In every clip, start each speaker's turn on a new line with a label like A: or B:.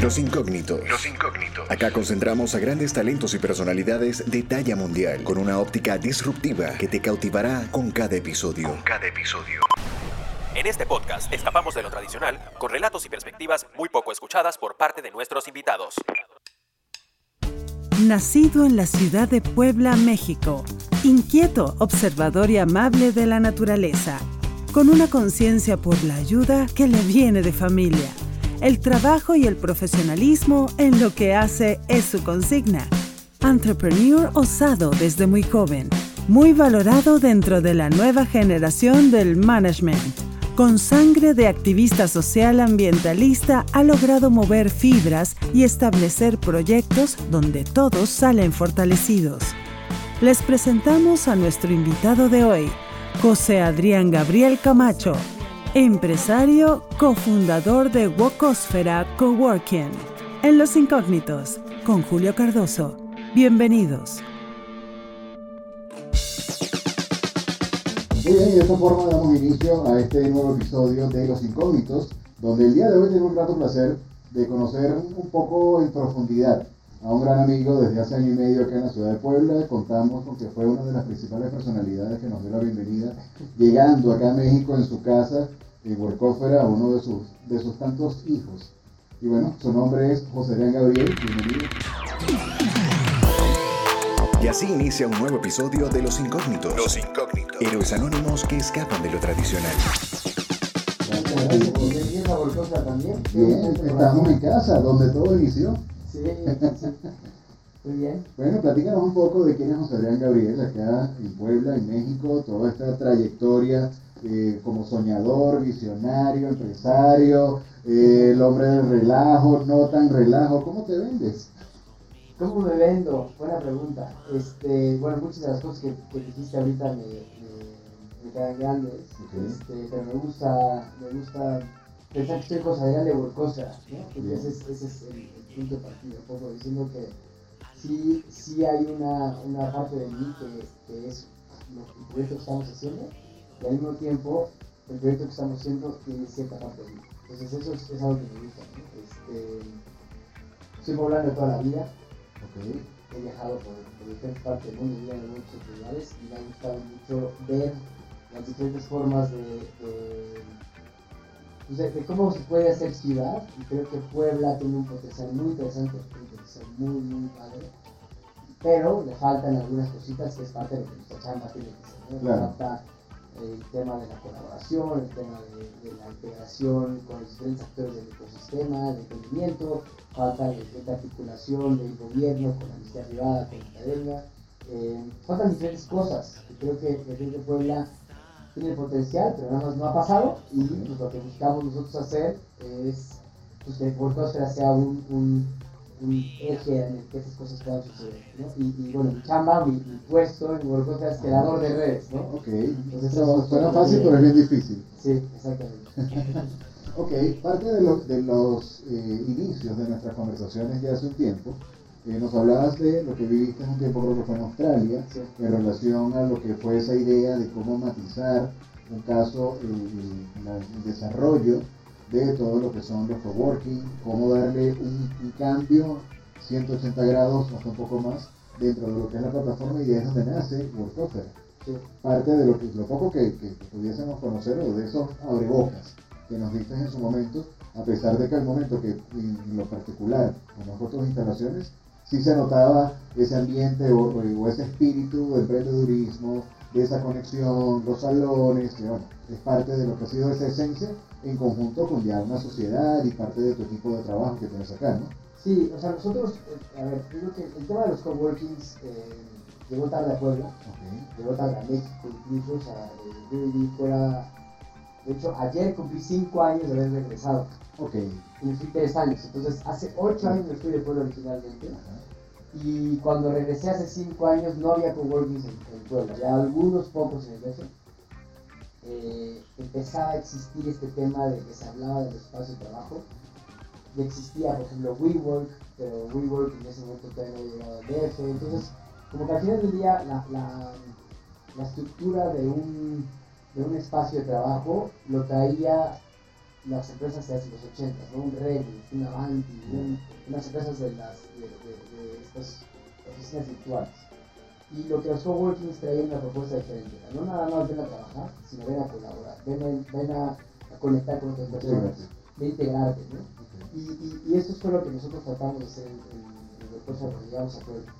A: Los incógnitos. Los incógnitos. Acá concentramos a grandes talentos y personalidades de talla mundial con una óptica disruptiva que te cautivará con cada episodio. Con cada episodio.
B: En este podcast escapamos de lo tradicional con relatos y perspectivas muy poco escuchadas por parte de nuestros invitados.
C: Nacido en la ciudad de Puebla, México, inquieto, observador y amable de la naturaleza, con una conciencia por la ayuda que le viene de familia. El trabajo y el profesionalismo en lo que hace es su consigna. Entrepreneur osado desde muy joven, muy valorado dentro de la nueva generación del management con sangre de activista social ambientalista ha logrado mover fibras y establecer proyectos donde todos salen fortalecidos. Les presentamos a nuestro invitado de hoy, José Adrián Gabriel Camacho, empresario, cofundador de Wokosfera Coworking. En Los Incógnitos, con Julio Cardoso. Bienvenidos.
D: Y de esta forma damos inicio a este nuevo episodio de Los Incógnitos, donde el día de hoy tengo un grato placer de conocer un poco en profundidad a un gran amigo desde hace año y medio acá en la ciudad de Puebla. Contamos con que fue una de las principales personalidades que nos dio la bienvenida, llegando acá a México en su casa, en Huercófera, a uno de sus, de sus tantos hijos. Y bueno, su nombre es José León Gabriel. Bienvenido.
A: Y así inicia un nuevo episodio de Los Incógnitos. Los Incógnitos. Héroes anónimos que escapan de lo tradicional.
D: también? Bien, estamos en casa, donde todo inició.
E: Sí, sí. Muy bien.
D: Bueno, platícanos un poco de quién es José Adrián Gabriel, acá en Puebla, en México, toda esta trayectoria eh, como soñador, visionario, empresario, eh, el hombre del relajo, no tan relajo. ¿Cómo te vendes?
E: ¿Cómo me vendo? Buena pregunta. Este, bueno, muchas de las cosas que, que dijiste ahorita me, me, me quedan grandes, este, pero me gusta, me gusta pensar que estoy cosa de Burcosa, ¿no? ese es, ese es el, punto de partida, un poco diciendo que sí, sí hay una, una parte de mí que, que es proyecto que estamos haciendo y al mismo tiempo el proyecto que estamos haciendo tiene cierta parte de mí. Entonces eso es, es algo que me gusta. ¿no? Este, soy poblano toda la vida, He viajado por, diferentes partes del mundo, he vivido en muchos lugares y me ha gustado mucho ver las diferentes formas pues, de, de, cómo se puede hacer ciudad. Y creo que Puebla tiene un potencial muy interesante, un potencial muy, muy padre. Pero le faltan algunas cositas que es parte de lo que nuestra chamba tiene que ser. ¿no? Falta el tema de la colaboración, el tema de, la integración con los diferentes actores del ecosistema, el emprendimiento, falta de, articulación del gobierno con la industria privada, con la academia. Eh, faltan diferentes cosas que creo que el Río de Puebla tiene potencial, pero nada más no ha pasado y pues, lo que buscamos nosotros hacer es pues, que el sea un un eje en el que esas cosas puedan suceder, ¿no? Y, y bueno, mi chamba, mi, mi puesto en WordPress es creador de redes, ¿no?
D: Ok, Entonces, eso suena fácil, pero es bien difícil.
E: Sí, exactamente.
D: ok, parte de, los de los eh, inicios de nuestras conversaciones ya hace un tiempo, eh, nos hablabas de lo que viviste un tiempo, creo que fue en Australia, en relación a lo que fue esa idea de cómo matizar un caso, el, el desarrollo de todo lo que son los coworking, cómo darle un, cambio 180 grados, hasta un poco más, dentro de lo que es la plataforma y es donde nace WordCofer. Parte de lo, que, lo poco que, pudiésemos conocer o de esos abrebocas que nos diste en su momento, a pesar de que al momento que en lo particular, como fotos instalaciones, sí se notaba ese ambiente o, o ese espíritu de emprendedurismo, de esa conexión, los salones, que bueno, es parte de lo que ha sido esa esencia en conjunto con ya una sociedad y parte de tu equipo de trabajo que tienes acá, ¿no?
E: Sí, o sea, nosotros, eh, a ver, creo que el tema de los coworkings eh, llegó tarde a Puebla, llegó tarde a México incluso, o sea, eh, fuera, de hecho, ayer cumplí 5 años de haber regresado.
D: Ok.
E: Y fui 3 años, entonces hace 8 años fui de Puebla originalmente. Y cuando regresé hace 5 años no había coworkings en, en Puebla, había algunos pocos en el DF eh, empezaba a existir este tema de que se hablaba del espacio de trabajo. Y existía, por ejemplo, WeWork, pero WeWork en ese momento todavía no llegaba al DF. Entonces, como que al final del día, la, la, la estructura de un, de un espacio de trabajo lo traía las empresas de hace los 80, ¿no? Un Red, un Avanti, un, unas empresas de, las, de, estas oficinas virtuales. Y lo que los coworkings traían una propuesta diferente. No nada más ven a trabajar, sino ven a colaborar, ven a, ven a, conectar con otras personas, ven a integrarte. ¿no? Y, y, y, esto fue lo que nosotros tratamos de hacer en, en, el proceso cuando llegamos a Puebla.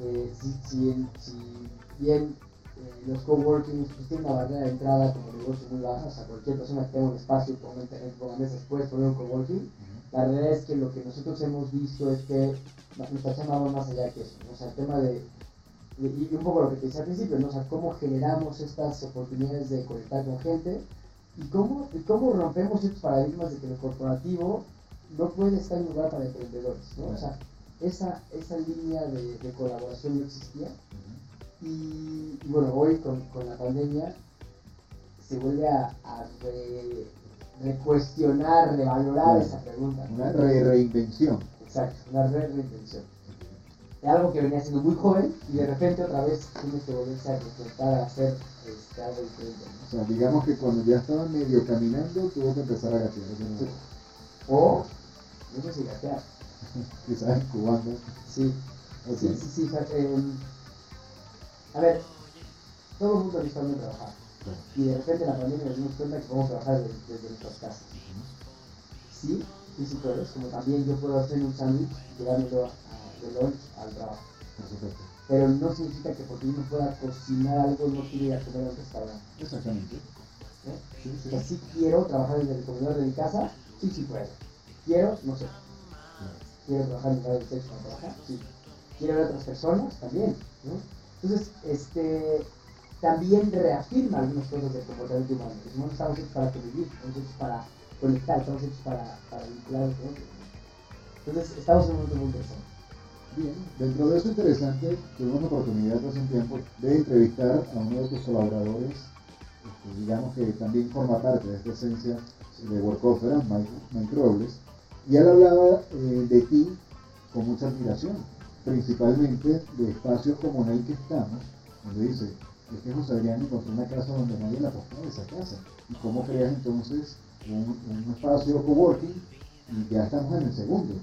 E: Eh, si, si, si, bien eh, los coworkings pues, tienen una barrera de entrada como negocio muy baja, o sea, cualquier persona que tenga un espacio con internet, ponga mesas, puede poner un coworking. La realidad es que lo que nosotros hemos visto es que nuestra chamba va más allá que eso. O sea, el tema de, y un poco lo que te decía al principio, ¿no? o sea, cómo generamos estas oportunidades de conectar con gente y cómo, y cómo rompemos estos paradigmas de que lo corporativo no puede estar en lugar para emprendedores. ¿no? O sea, esa, esa línea de, de colaboración no existía. Y, bueno, hoy con, con, la pandemia se vuelve a, a re, recuestionar, revalorar esa pregunta.
D: Una re reinvención.
E: Exacto, una re reinvención. De algo que venía siendo muy joven y de repente otra vez tiene que volverse a intentar hacer este, algo diferente.
D: O sea, digamos que cuando ya estaba medio caminando tuvo que empezar a gatear.
E: O, no sé si gatear.
D: Quizás cubano.
E: Sí. sí, sí, sí, eh, a ver, todo el mundo está a trabajar. Y de repente la pandemia nos dimos cuenta que podemos trabajar desde, nuestras casas. Sí, sí, sí puedes, como también yo puedo hacer un sándwich y llevármelo de lunch al trabajo. Pero no significa que porque uno pueda cocinar algo no quiere ir a comer a un restaurante.
D: Exactamente.
E: ¿Eh? Sí, sí. Que sí quiero trabajar desde el comedor de mi casa, sí, sí puedo. Quiero, no sé. Quiero trabajar en el de sexo para trabajar, sí. Quiero ver a otras personas, también. ¿no? Entonces, este, también reafirma algunas cosas del comportamiento humano. No estamos hechos para convivir, estamos hechos para conectar, estamos hechos para, para vincular. Entonces, estamos en un momento muy interesante.
D: Bien, dentro de eso interesante, tuvimos la oportunidad hace un tiempo de entrevistar a uno de tus colaboradores, este, digamos que también forma parte de esta esencia de Workoffer, Mike, Mike Robles, y él hablaba eh, de ti con mucha admiración principalmente de espacios como en el que estamos, donde dice, es que José Adrián encontró una casa donde nadie la apostó de esa casa. ¿Y cómo creas entonces un, un, espacio coworking? Y ya estamos en el segundo,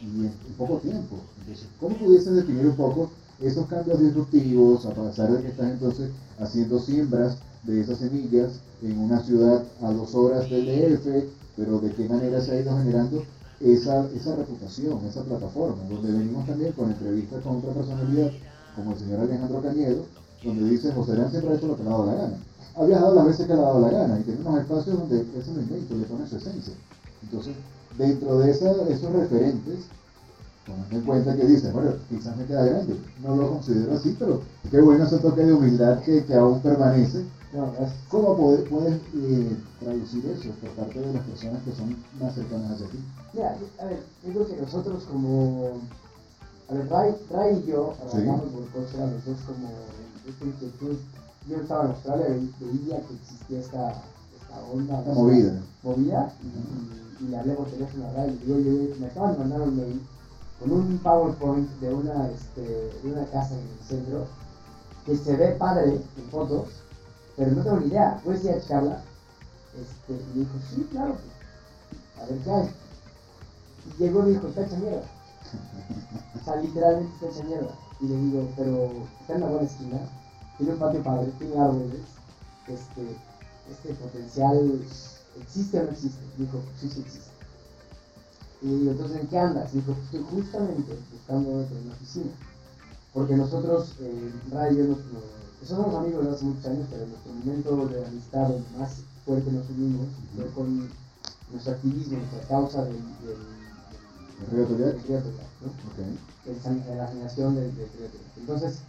D: y en, poco tiempo. Entonces, ¿cómo pudieses definir un poco esos cambios disruptivos, a pesar de que estás entonces haciendo siembras de esas semillas en una ciudad a dos horas del DF, pero de qué manera se ha ido generando esa, esa reputación, esa plataforma, donde venimos también con entrevistas con otra personalidad, como el señor Alejandro Cañedo, donde dice José León siempre ha hecho lo que le ha dado la gana. Ha viajado las veces que le ha dado la gana y tiene unos espacios donde eso no invento, le pone su esencia. Entonces, dentro de esa, esos referentes, tomando en cuenta que dice, bueno, quizás me queda grande, no lo considero así, pero qué bueno ese toque de humildad que, que aún permanece ¿Cómo puedes, eh, traducir eso por parte de las personas que son más cercanas hacia ti?
E: Mira, a ver, creo que nosotros como... A ver, Ray, y yo trabajamos por Coachella, los dos como inquietud. Yo estaba en Australia, veía que existía esta, esta onda.
D: Movida.
E: Movida, y, y, le hablé por teléfono a Ray y digo, yo, me acaban de mandar un mail con un PowerPoint de una, este, de una casa en el centro que se ve padre en fotos pero no tengo ni idea, ¿puedes ir a checarla? Este, y me dijo, sí, claro, a ver qué hay. Y llegó y me dijo, está hecha mierda. O sea, literalmente está hecha mierda. Y le digo, pero está en una buena esquina, tiene un patio padre, tiene árboles, este, este potencial existe o no existe. Y dijo, sí, sí existe. Y entonces, ¿en qué andas? Y dijo, estoy justamente buscando en una oficina. Porque nosotros, eh, Radio, nos, somos amigos de hace muchos años, pero nuestro momento de amistad más fuerte nos unimos fue con nuestro activismo, nuestra causa del,
D: del,
E: del río ¿no? okay. la generación del, del Entonces,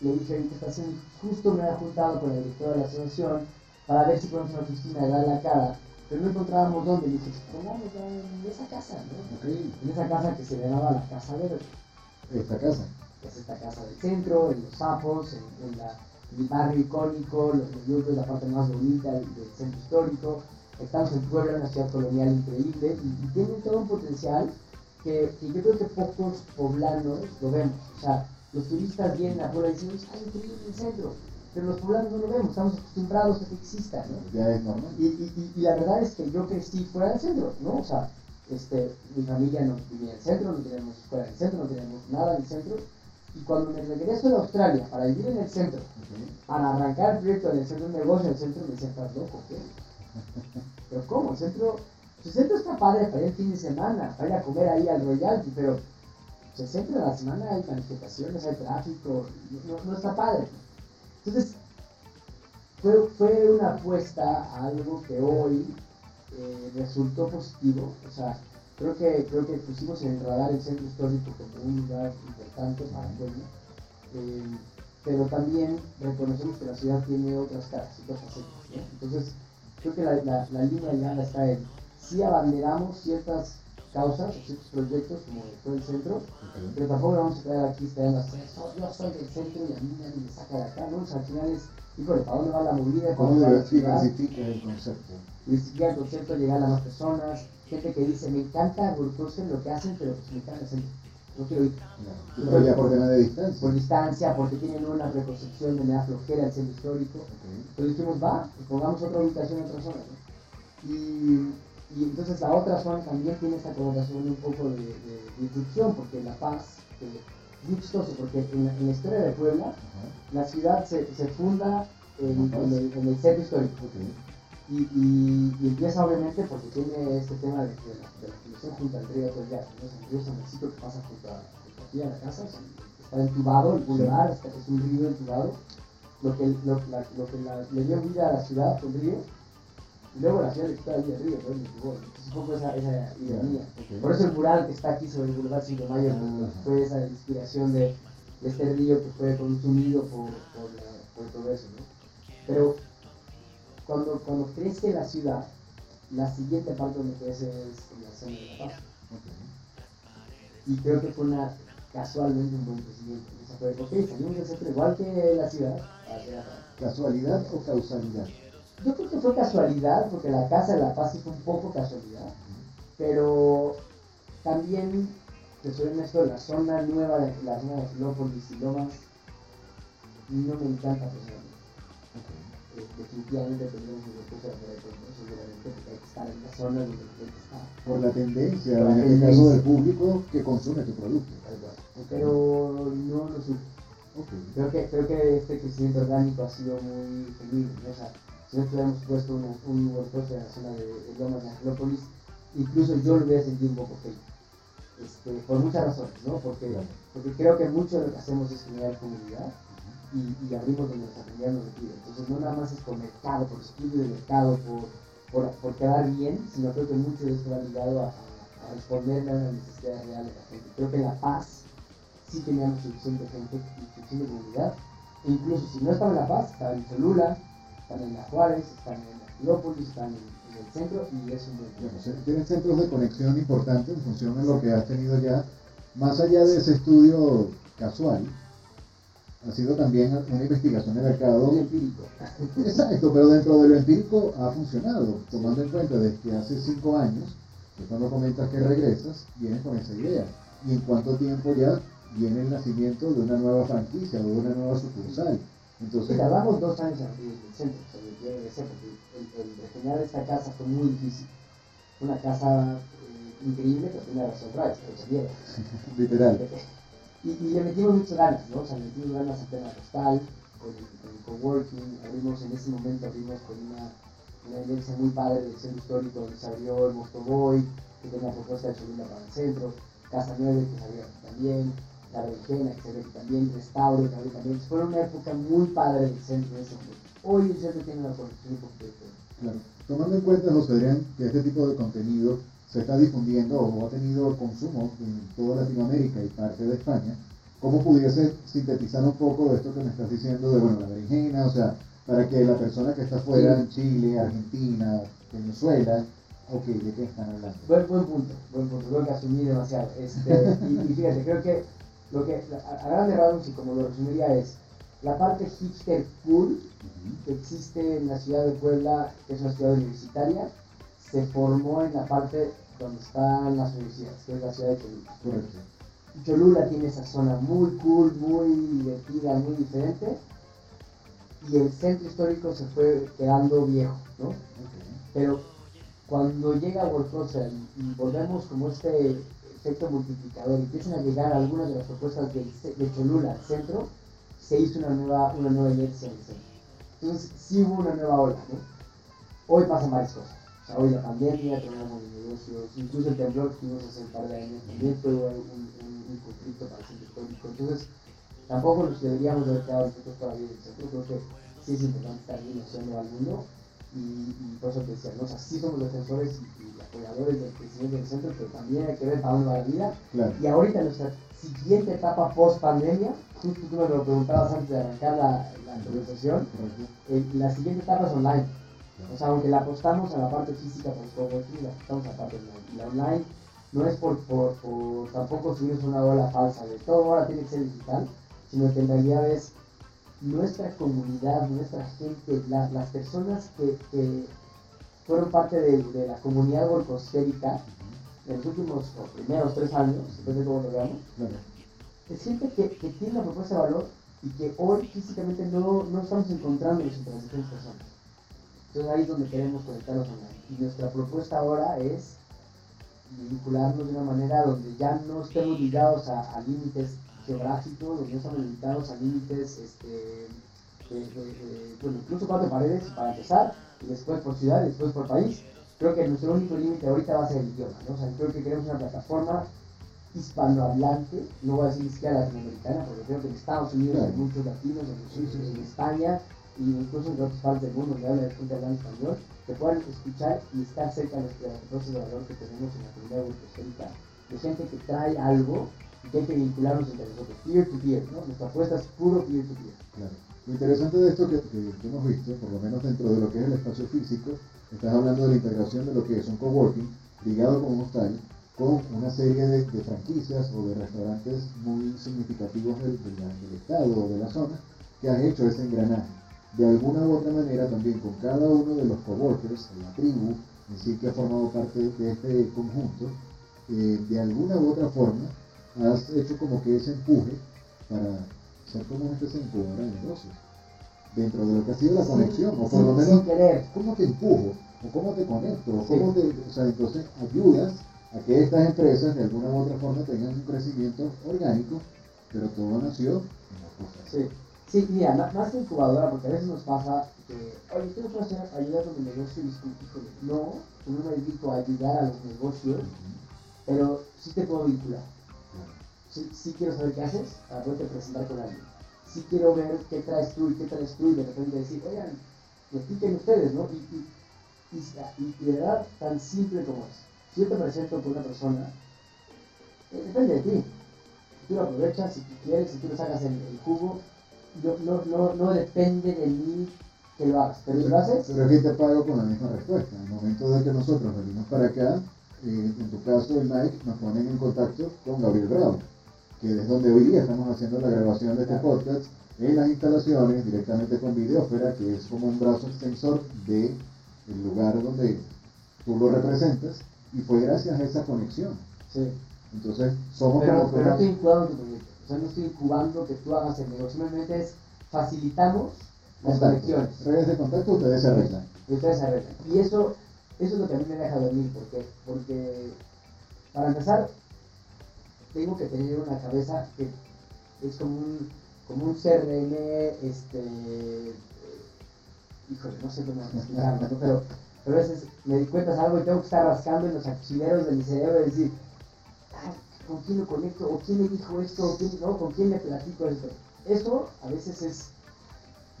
E: le dije, ¿qué está haciendo? Justo me había juntado con el director de la asociación para ver si podemos una oficina y dar la cara, pero no encontrábamos dónde. Y dije, pongamos en esa casa, ¿no?
D: Okay.
E: En esa casa que se llamaba la Casa Verde.
D: ¿Esta casa?
E: es esta casa del centro, en los sapos, en, el barrio icónico, los núcleos, la parte más bonita del, centro histórico. Estamos en Puebla, una ciudad colonial increíble y, tiene todo un potencial que, yo creo que pocos poblanos lo vemos. O sea, los turistas vienen a Puebla y dicen, está increíble el centro. pero los poblanos no lo vemos, estamos acostumbrados a que exista, ¿no?
D: Ya es normal.
E: Y, y, y, la verdad es que yo crecí fuera del centro, ¿no? O sea, este, mi familia no vivía en el centro, no teníamos escuela en el centro, no teníamos nada en el centro. Y cuando me regreso de Australia para vivir en el centro, para arrancar el proyecto en el centro de negocio en el centro, me decía, ¿estás loco? ¿Qué? Pero ¿cómo? El centro, el centro está padre para ir el fin de semana, para ir a comer ahí al Royalty, pero el centro de la semana hay manifestaciones, hay tráfico, no, no está padre. Entonces, fue, fue una apuesta a algo que hoy eh, resultó positivo. O sea, creo que, creo que pusimos en el radar el centro histórico como un lugar importante para el pueblo. Eh, pero también reconocemos que la ciudad tiene otras caras, otras facetas. Entonces, creo que la, la, la línea ya está en si abanderamos ciertas causas, ciertos proyectos, como fue el centro, pero tampoco vamos a quedar aquí esperando hacer eso, yo soy del centro y a mí nadie me saca de acá, ¿no? O sea, al final es, híjole, ¿para dónde va la movida?
D: ¿Cómo diversifica el concepto?
E: Diversificar el concepto, llegar a más personas, gente que dice, me encanta en lo que hacen, pero pues me encanta el centro. No quiero ir.
D: No. Pero ya por tema de distancia.
E: Por distancia, porque tienen una reconstrucción de me da flojera el centro histórico. Okay. Entonces dijimos, va, pongamos otra ubicación en otra zona. ¿no? Y y entonces la otra zona también tiene esta connotación un poco de, de, porque La Paz, es muy chistoso, porque en la, historia de Puebla, la ciudad se, se funda en, el, en, el, centro histórico. Y, y, y, empieza obviamente porque tiene este tema de, de la, de la junto al río Toyar, ¿no? el río San Francisco que pasa junto a, a la casa, está entubado, el boulevard es un río entubado, lo que, lo, lo que le dio vida a la ciudad fue un río, y luego la ciudad está ahí arriba, ¿no? Entonces, un poco esa, esa ironía. Por eso el mural que está aquí sobre el Boulevard 5 de Mayo ah, fue esa inspiración de, este río que fue consumido por, por, por todo eso, ¿no? Pero cuando, cuando crece la ciudad, la siguiente parte donde crece es la zona de La Paz. Y creo que fue una, casualmente un buen crecimiento. O sea, fue, ok, igual que la ciudad.
D: ¿Casualidad o causalidad?
E: Yo creo que fue casualidad, porque la Casa de la Paz fue un poco casualidad, pero también, te soy honesto, la zona nueva, de, la zona de Filópolis y Lomas, no me encanta personalmente. Okay. Eh, definitivamente tenemos un recurso de seguramente, porque hay que estar en la zona donde hay que estar.
D: Por la tendencia, Por la en este caso del público que consume tu producto.
E: Okay. Pero no lo. Okay. Creo, que, creo que este crecimiento orgánico ha sido muy feliz. O sea, si nosotros hubiéramos puesto un, un en la zona de, de Lomas de Angelópolis, incluso yo lo hubiera sentido un poco feo. Este, por muchas razones, ¿no? Porque, porque creo que mucho de lo que hacemos es generar comunidad y, y abrimos donde nuestra comunidad nos pide. Entonces no nada más es por mercado, por estudio de mercado, por, por, por quedar bien, sino creo que mucho de esto va ligado a, a, responderle a las necesidades reales de la gente. Creo que La Paz sí teníamos suficiente gente y suficiente comunidad. E incluso si no estaba en La Paz, estaba en Cholula, están en la Juárez, están en la Filópolis, están en, el centro y es un buen
D: Tienen centros de conexión importantes en función de lo que has tenido ya, más allá de ese estudio casual, ha sido también una investigación de mercado.
E: empírico.
D: Exacto, pero dentro de lo empírico ha funcionado, tomando en cuenta desde que hace cinco años, que cuando comentas que regresas, vienes con esa idea. Y en cuánto tiempo ya viene el nacimiento de una nueva franquicia o de una nueva sucursal.
E: Entonces, tardamos dos años en el centro, yo regresé porque el, el regenerar esta casa fue muy difícil. Una casa eh, increíble, pero tiene razón otra pero mierda.
D: Literal.
E: Y, y, le metimos muchas ganas, ¿no? O sea, le metimos ganas al tema postal, con el, coworking, abrimos en ese momento, abrimos con una, una evidencia muy padre del centro histórico donde se abrió el Mostoboy, que tenía propuesta de subirla para el centro, Casa 9 que salió también, la berenjena, que se ve también, restauro, que también. Fue una época muy padre del centro de ese. Hoy el centro tiene conexión un poquito
D: Claro. Tomando en cuenta, José Adrián, que este tipo de contenido se está difundiendo o ha tenido consumo en toda Latinoamérica y parte de España, ¿cómo pudiese sintetizar un poco de esto que me estás diciendo de, bueno, la berenjena, o sea, para que la persona que está fuera, en Chile, Argentina, Venezuela, ok, ¿de qué están hablando?
E: Buen, buen punto, buen punto, creo que asumí demasiado. Este, y, y, fíjate, creo que lo que a, grandes rasgos y como lo resumiría es la parte hipster cool que existe en la ciudad de Puebla, que es una ciudad universitaria, se formó en la parte donde están las universidades, que es la ciudad de Cholula. Cholula tiene esa zona muy cool, muy divertida, muy diferente. y el centro histórico se fue quedando viejo, ¿no? Pero cuando llega y, y volvemos como este efecto multiplicador, empiezan a llegar algunas de las propuestas de, Cholula al centro, se hizo una nueva, una nueva inercia en el centro. Entonces sí hubo una nueva ola, ¿no? Hoy pasan varias cosas. O sea, hoy la pandemia, tenemos negocios, incluso el temblor que tuvimos hace un par de años, también fue un, un, conflicto para el centro histórico. Entonces, tampoco nos deberíamos haber quedado nosotros todavía en el centro, creo que sí es importante estar bien al mundo y, y, por eso te decía, ¿no? sí somos defensores y, apoyadores del crecimiento del centro, pero también hay que ver para dónde va la vida. Y ahorita nuestra siguiente etapa post pandemia, justo tú me lo preguntabas antes de arrancar la, la conversación, eh, la siguiente etapa es online. O sea, aunque la apostamos a la parte física por coworking, la apostamos a la parte online. Y la online no es por, por, por tampoco subirnos una ola falsa de todo ahora tiene que ser digital, sino que en realidad es nuestra comunidad, nuestra gente, las personas que, que, fueron parte de, de la comunidad golfosférica en los últimos o primeros tres años, después de cómo lo veamos, es gente que, que, tiene una propuesta de valor y que hoy físicamente no, no estamos encontrándonos entre las diferentes personas. Entonces ahí es donde queremos conectarnos online. Y nuestra propuesta ahora es vincularnos de una manera donde ya no estemos ligados a, a límites geográficos, donde no estamos limitados a límites, este, bueno, incluso cuatro paredes para empezar, y después por ciudad, y después por país. Creo que nuestro único límite ahorita va a ser el idioma, ¿no? O sea, creo que queremos una plataforma hispanohablante, no voy a decir siquiera latinoamericana, porque creo que en Estados Unidos hay muchos latinos, en, en España, y incluso en otras partes del mundo donde habla gente hablando español, que puedan escuchar y estar cerca de los procesos de valor que tenemos en la comunidad europea, de gente que trae algo que hay que vincularnos entre nosotros, peer to peer, ¿no? Nuestra apuesta es puro peer to peer.
D: Claro. Lo interesante de esto que, que, hemos visto, por lo menos dentro de lo que es el espacio físico, estás hablando de la integración de lo que es un coworking ligado con un hostal, con una serie de, de, franquicias o de restaurantes muy significativos del, del, estado o de la zona que han hecho ese engranaje. De alguna u otra manera también con cada uno de los coworkers, la tribu, en sí que ha formado parte de este conjunto, eh, de alguna u otra forma has hecho como que ese empuje para ser como una especie de incubadora de negocios dentro de lo que ha sido la conexión, o por lo menos cómo te empujo, o cómo te conecto, o cómo te, o sea, entonces ayudas a que estas empresas de alguna u otra forma tengan un crecimiento orgánico, pero todo nació en
E: la Sí, sí, mira, más que incubadora, porque a veces nos pasa que, oye, ¿qué no puedo hacer ayudar con mi negocio? Y híjole, no, no me dedico a ayudar a los negocios, pero sí te puedo vincular sí, quiero saber qué haces para poderte presentar con alguien. Sí quiero ver qué traes tú y qué traes tú y de repente decir, oigan, expliquen ustedes, ¿no? Y, y, y, de verdad, tan simple como es. Si yo te presento con una persona, eh, depende de ti. Si tú lo aprovechas, si tú quieres, si tú le sacas el, jugo, no, no, no, no, depende de mí que lo hagas. Pero si lo haces...
D: Pero aquí te pago con la misma respuesta. En el momento de que nosotros venimos para acá, eh, en tu caso el Mike nos ponen en contacto con Gabriel Bravo que es donde hoy día estamos haciendo la grabación de este podcast, en las instalaciones directamente con Videófera, que es como un brazo extensor del el lugar donde tú lo representas, y fue gracias a esa conexión.
E: Sí.
D: Entonces, somos
E: pero, Pero no estoy incubando tu proyecto, o sea, no estoy incubando que tú hagas el negocio, simplemente es facilitamos las conexiones.
D: Redes de contacto ustedes se arreglan.
E: Y ustedes se arreglan. Y eso, eso es lo que a mí me deja dormir, porque, porque para empezar, tengo que tener una cabeza que es como un, como un CRM, este, híjole, no sé cómo explicarlo, pero, pero a veces me di cuenta de algo y tengo que estar rascando en los archiveros de mi cerebro y decir, ¿con quién lo conecto? ¿O quién me dijo esto? quién, no? ¿Con quién le platico esto? Eso a veces es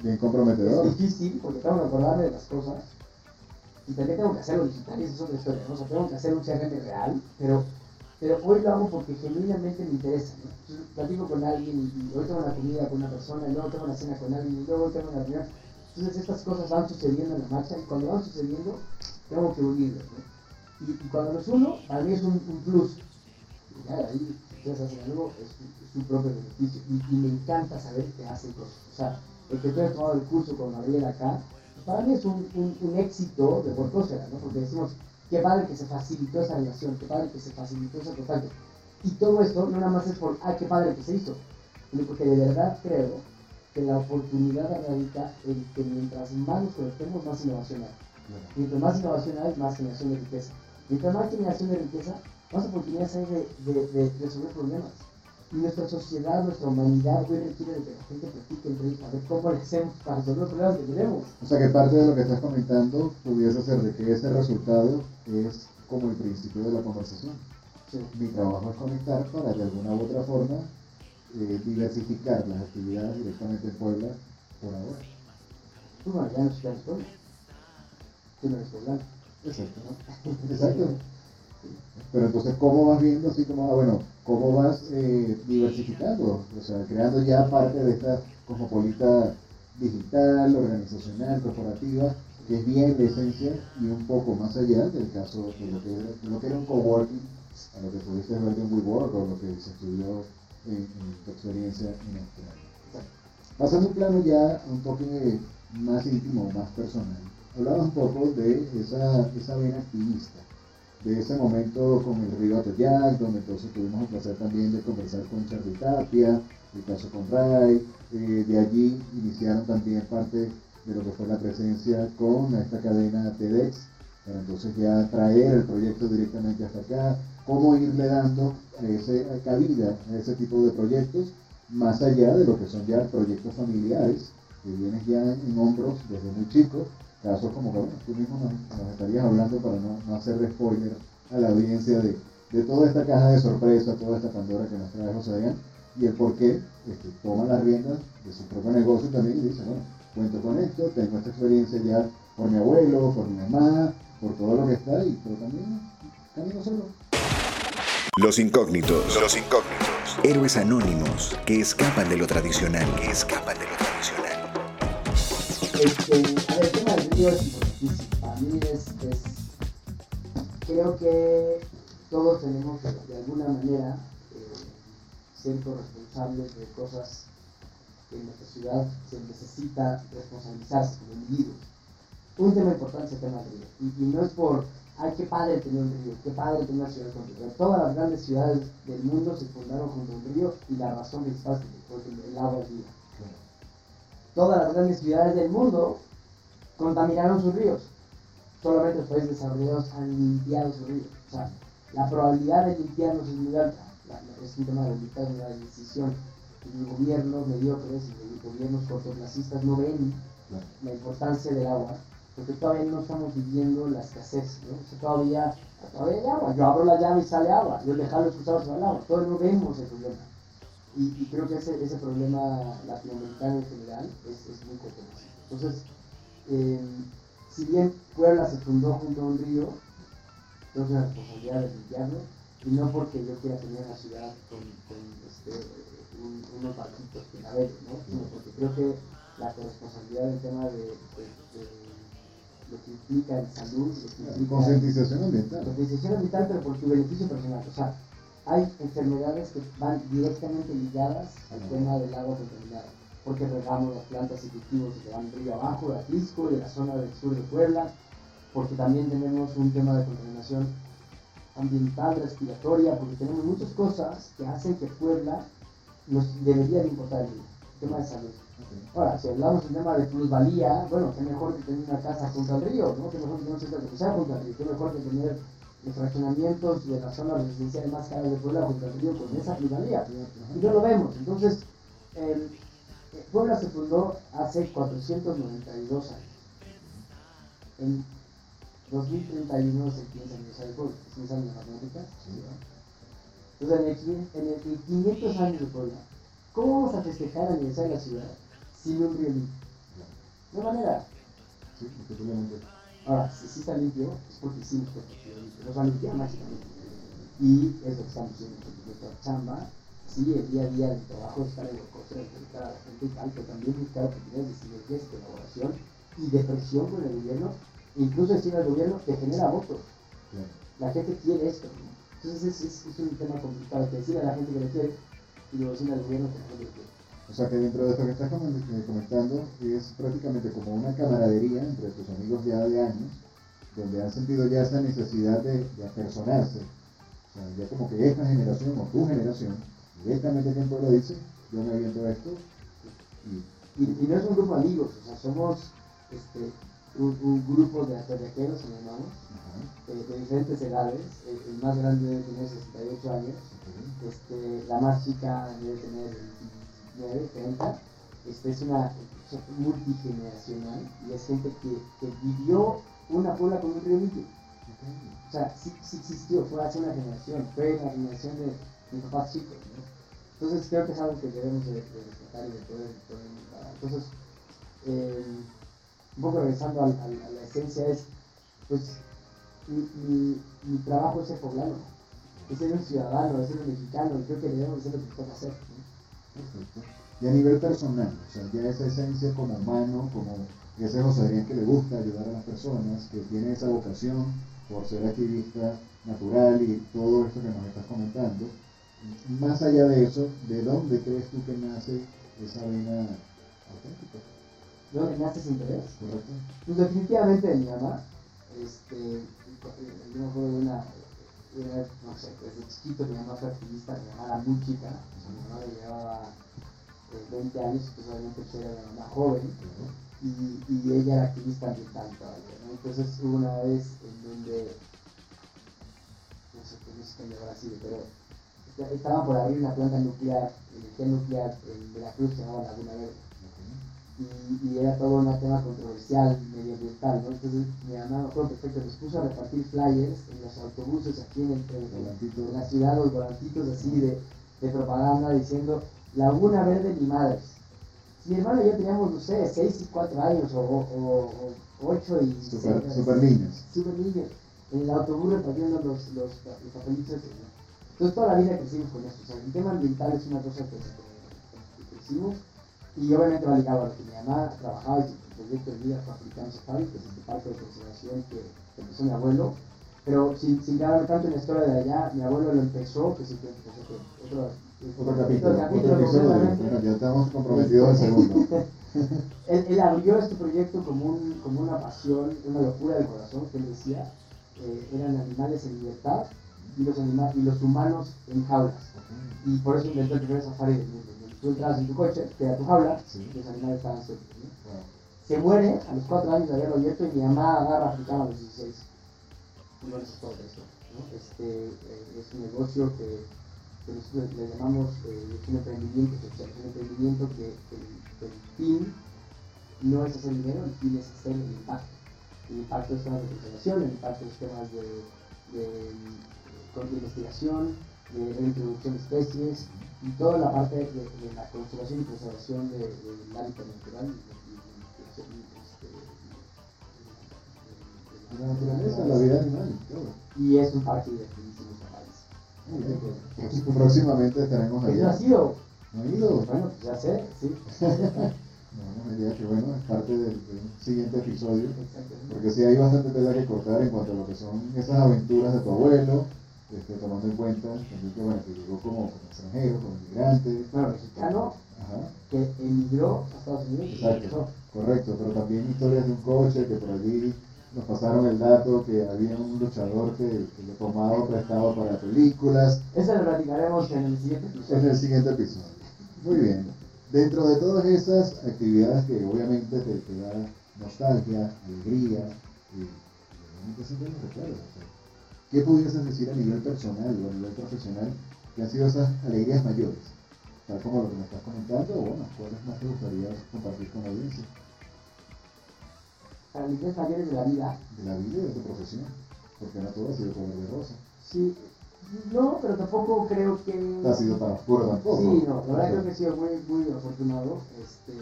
D: bien comprometedor.
E: Es difícil porque tengo que acordarme de las cosas y también tengo que hacerlo digital y eso es otra historia. ¿no? O sea, tengo que hacer un CRM real, pero pero hoy lo hago porque genuinamente me interesa. ¿no? platico con alguien y, hoy tengo una comida con una persona, y luego tengo una cena con alguien, y luego tengo una reunión. Entonces estas cosas van sucediendo en la marcha y cuando van sucediendo tengo que unirlos. ¿no? Y, y, cuando los uno, para mí es un, un plus. Y ya ahí, ustedes hacen algo, es, su propio beneficio. Y, y, me encanta saber que hacen cosas. O sea, el que tú hayas tomado el curso con Gabriel acá, para mí es un, un, un éxito de por ¿no? Porque decimos, Qué padre que se facilitó esa relación, qué padre que se facilitó ese contacto. Y todo esto no nada más es por, ay, qué padre que se hizo, sino porque de verdad creo que la oportunidad radica en que mientras más nos conectemos, más innovación hay. Mientras más innovación hay, más generación de riqueza. Mientras más generación de riqueza, más oportunidades hay de, de, resolver problemas. Nuestra sociedad, nuestra humanidad, hoy requiere de que la gente practique entre ellos, a ver cómo le hacemos para resolver los problemas que tenemos.
D: O sea que parte de lo que estás comentando pudiese ser de que ese resultado es como el principio de la conversación. Mi trabajo es conectar para de alguna u otra forma eh, diversificar las actividades directamente en Puebla por ahora.
E: Bueno, ya no se Puebla. Tú no eres poblano.
D: Exacto. ¿no? Exacto. Pero entonces, ¿cómo vas viendo así como, ah, bueno, cómo vas eh, diversificando? O sea, creando ya parte de esta cosmopolita digital, organizacional, corporativa, que es bien de esencia y un poco más allá del caso de lo que, de lo que era un coworking, a lo que pudiste ver en WeWork o lo que se estudió en, tu experiencia en Australia. Pasando un plano ya un poco más íntimo, más personal, hablabas un poco de esa, esa vena activista, de ese momento con el río Atoyac, donde entonces tuvimos el placer también de conversar con Charlie Tapia, el caso con Ray, eh, de allí iniciaron también parte de lo que fue la presencia con esta cadena TEDx, para entonces ya traer el proyecto directamente hasta acá, cómo irle dando ese, cabida a ese tipo de proyectos, más allá de lo que son ya proyectos familiares, que vienen ya en hombros desde muy chicos, casos como que tú mismo nos, estarías hablando para no, no, hacer spoiler a la audiencia de, de, toda esta caja de sorpresa, toda esta Pandora que nos trae José y el por qué este, toma las riendas de su propio negocio también y dice, bueno, cuento con esto, tengo esta experiencia ya por mi abuelo, por mi mamá, por todo lo que está ahí, pero también camino solo.
A: Los incógnitos. Los incógnitos. Héroes anónimos que escapan de lo tradicional. Que escapan de lo tradicional.
E: Este, Para mí es, es, Creo que todos tenemos que, de alguna manera, eh, ser corresponsables de cosas que en nuestra ciudad se necesita responsabilizarse como individuos. Un tema importante es el tema del río. Y, y no es por ay, qué padre tener un río, qué padre tener una ciudad con río. Todas las grandes ciudades del mundo se fundaron junto a un río y la razón es porque el agua es vida. Todas las grandes ciudades del mundo contaminaron sus ríos. Solamente los países desarrollados han limpiado sus ríos. O sea, la probabilidad de limpiarlos es muy alta. es un tema de la decisión. Los gobiernos mediocres y los gobiernos cortoplacistas no ven la importancia del agua porque todavía no estamos viviendo la escasez, ¿no? O sea, todavía, todavía hay agua, yo abro la llave y sale agua, yo dejarlo expulsado sale agua, todavía no vemos el problema. Y, y creo que ese, ese problema latinoamericano en general es, es muy controversial. Entonces, eh, si bien Puebla se fundó junto a un río, tengo la responsabilidad de limpiarlo, y no porque yo quiera tener una ciudad con, con este, unos barquitos que naveguen, ¿no? sino porque creo que la responsabilidad del tema de lo que implica en salud, lo que implica...
D: Concientización ambiental.
E: Concientización ambiental, pero por su beneficio personal. O sea, hay enfermedades que van directamente ligadas al tema del agua contaminada, porque regamos las plantas y cultivos que van río abajo, de Atlisco, de la zona del sur de Puebla, porque también tenemos un tema de contaminación ambiental, respiratoria, porque tenemos muchas cosas que hacen que Puebla nos debería de importar el tema de salud. Ahora, si hablamos del tema de plusvalía, bueno, qué mejor que tener una casa junto al río, ¿no? Qué mejor que tener un centro comercial junto al río, qué mejor que tener los fraccionamientos de las zonas residenciales más caras de Puebla junto al río con esa plusvalía. Y no lo vemos. Entonces, Puebla se fundó hace 492 años. En 2031 se empieza a aniversario de Puebla, es años de matemáticas. Entonces, en el, en el 500 años de Puebla, ¿cómo vamos a festejar el aniversario de la ciudad? sin un río limpio. No hay manera.
D: Sí,
E: Ahora, si sí está limpio, es porque sí nos puede limpio. Nos va a limpiar mágicamente. Y es lo que estamos haciendo nuestra chamba. Sí, el día a día del trabajo es estar en el coche, de a la gente y tal, pero también buscar oportunidades de sinergias, de colaboración y de presión con el gobierno, incluso decir al gobierno que genera votos. La gente quiere esto. Entonces es, es, un tema complicado, que decir a la gente que le quiere y luego decir al gobierno que no le quiere.
D: O sea que dentro de esto que estás comentando es prácticamente como una camaradería entre tus amigos ya de años, donde han sentido ya esa necesidad de, de apersonarse. O sea, ya como que esta generación o tu generación directamente quien lo dice, yo me aviento a esto y
E: Y, y, no es un grupo de amigos, o sea, somos este, un, grupo de se llamamos, eh, de diferentes edades. El, más grande debe tener 68 años, este, la más chica debe tener 29, 30. Este, es una multigeneracional y es gente que, que vivió una puebla con un río limpio. O sea, sí, sí, existió, fue hace una generación, fue la generación de mis papás chicos. Entonces creo que es algo que debemos de, respetar y de poder, poder Entonces, eh, un poco regresando a, la esencia es, pues, mi, mi, trabajo es ser poblano, es ser un ciudadano, es ser un mexicano, creo que debemos hacer lo que toca hacer.
D: Y a nivel personal, o sea, ya esa esencia como humano, como ese José Adrián que le gusta ayudar a las personas, que tiene esa vocación por ser activista natural y todo esto que nos estás comentando, más allá de eso, ¿de dónde crees tú que nace esa vena auténtica?
E: ¿De dónde nace ese interés? Correcto. Pues definitivamente de mi mamá. Este, yo me acuerdo de una, era, no sé, desde chiquito mi mamá fue activista, mi mamá era muy chica, mi mamá le llevaba 20 años, pues obviamente yo era una mamá joven, y, y, ella era activista ambiental todavía, ¿no? Entonces hubo una vez en donde, no sé, qué es que ahora sí, pero estaban por abrir una planta nuclear, energía nuclear en Veracruz, se llamaba Laguna Verde. Y, y, era todo un tema controversial, medioambiental, ¿no? Entonces mi mamá, me acuerdo perfecto, nos puso a repartir flyers en los autobuses aquí en, el, la ciudad, los volantitos así de, de, propaganda diciendo Laguna Verde mi madre. Mi hermano y yo teníamos, no sé, 6 y 4 años o, o, 8 y
D: super, super niños.
E: Super niños. En el autobús repartiendo los, los, los papelitos. Entonces toda la vida crecimos con eso. O sea, el tema ambiental es una cosa que, que, crecimos y obviamente va ligado a lo que mi mamá trabajaba y su proyecto de vida fue Africano Safari, que es este parque de conservación que, empezó mi abuelo. Pero sin, sin quedarme tanto en la historia de allá, mi abuelo lo empezó, que sí que empezó que otro,
D: otro capítulo, otro capítulo, bueno, ya estamos comprometidos al segundo.
E: él, él, abrió este proyecto como, un, como una pasión, una locura del corazón, que él decía, eh, eran animales en libertad y los, y los humanos en jaulas. Y por eso inventó el primer safari del mundo. Tú entrabas en tu coche, que era tu jaula, y los animales estaban sueltos. Se muere a los 4 años de haberlo abierto y mi mamá agarra africana a los 16. Y no es todo eso. ¿no? Este, eh, es un negocio que, que nosotros le llamamos eh, es un emprendimiento social, es un emprendimiento que, el, fin no es hacer dinero, el fin es hacer el impacto. El impacto es temas de conservación, el impacto es temas de, de de investigación, de reintroducción de especies y toda la parte de, la conservación y conservación del hábitat natural
D: y la naturaleza, la vida animal, todo.
E: Y es un parque de Muy
D: bien. Próximamente estaremos.
E: ¿No has ido?
D: ¿No he ido?
E: Bueno, pues ya sé, sí.
D: no, me diría que bueno, es parte del, siguiente episodio. Porque sí hay bastante tela que cortar en cuanto a lo que son esas aventuras de tu abuelo, este, tomando en cuenta también que, bueno, que llegó como, extranjero, como inmigrante.
E: Bueno, mexicano que emigró a Estados Unidos.
D: Exacto, correcto, pero también historias de un coche que por allí nos pasaron el dato que había un luchador que, que le tomaba prestado para películas.
E: Eso lo platicaremos en el siguiente episodio.
D: En el siguiente episodio. Muy bien. Dentro de todas esas actividades que obviamente te, te da nostalgia, alegría y, obviamente siempre nos recuerdas. ¿Qué pudieses decir a nivel personal o a nivel profesional que han sido esas alegrías mayores? Tal como lo que me estás comentando, o bueno, ¿cuáles más te gustaría compartir con la audiencia?
E: Alegrías mayores de la vida.
D: De la vida y de tu profesión, porque no todo ha sido color de rosa.
E: Sí, no, pero tampoco creo que...
D: Ha sido tan oscuro tampoco.
E: Sí, no, la verdad creo que he sido muy, muy afortunado. Este,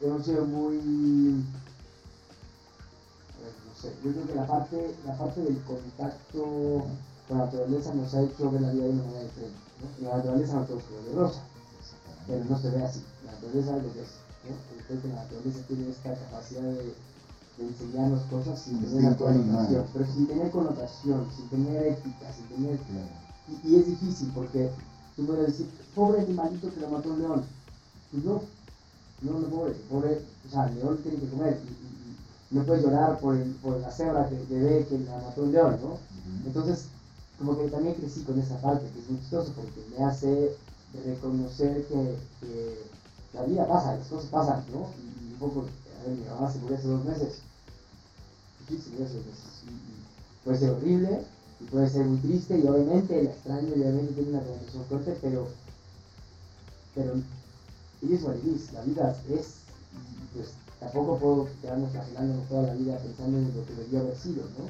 E: hemos sido muy yo creo que la parte, la parte del contacto con la naturaleza nos ha hecho ver la vida de una manera diferente. ¿no? La naturaleza no todo de rosa, pero no se ve así. La naturaleza es lo que es. ¿no? Creo que la naturaleza tiene esta capacidad de, de enseñarnos cosas sin tener connotación, pero sin tener connotación, sin tener ética, sin tener... Y, y, es difícil porque tú puedes decir, pobre animalito que lo mató un león. Pues no, no, no pobre, pobre, o sea, el león tiene que comer. Y, no puedes llorar por, el, por la cebra que, ve que la mató un león, ¿no? Entonces, como que también crecí con esa parte, que es muy chistoso porque me hace reconocer que, la vida pasa, las cosas pasan, ¿no? Y un poco, a ver, mi mamá se murió hace dos meses. Sí, se murió hace dos meses. Y, puede ser horrible, y puede ser muy triste, y obviamente la extraño, y obviamente tiene una relación fuerte, pero, pero, y es what la vida es, pues tampoco puedo quedarnos flagelándonos toda la vida pensando en lo que debió haber sido, ¿no?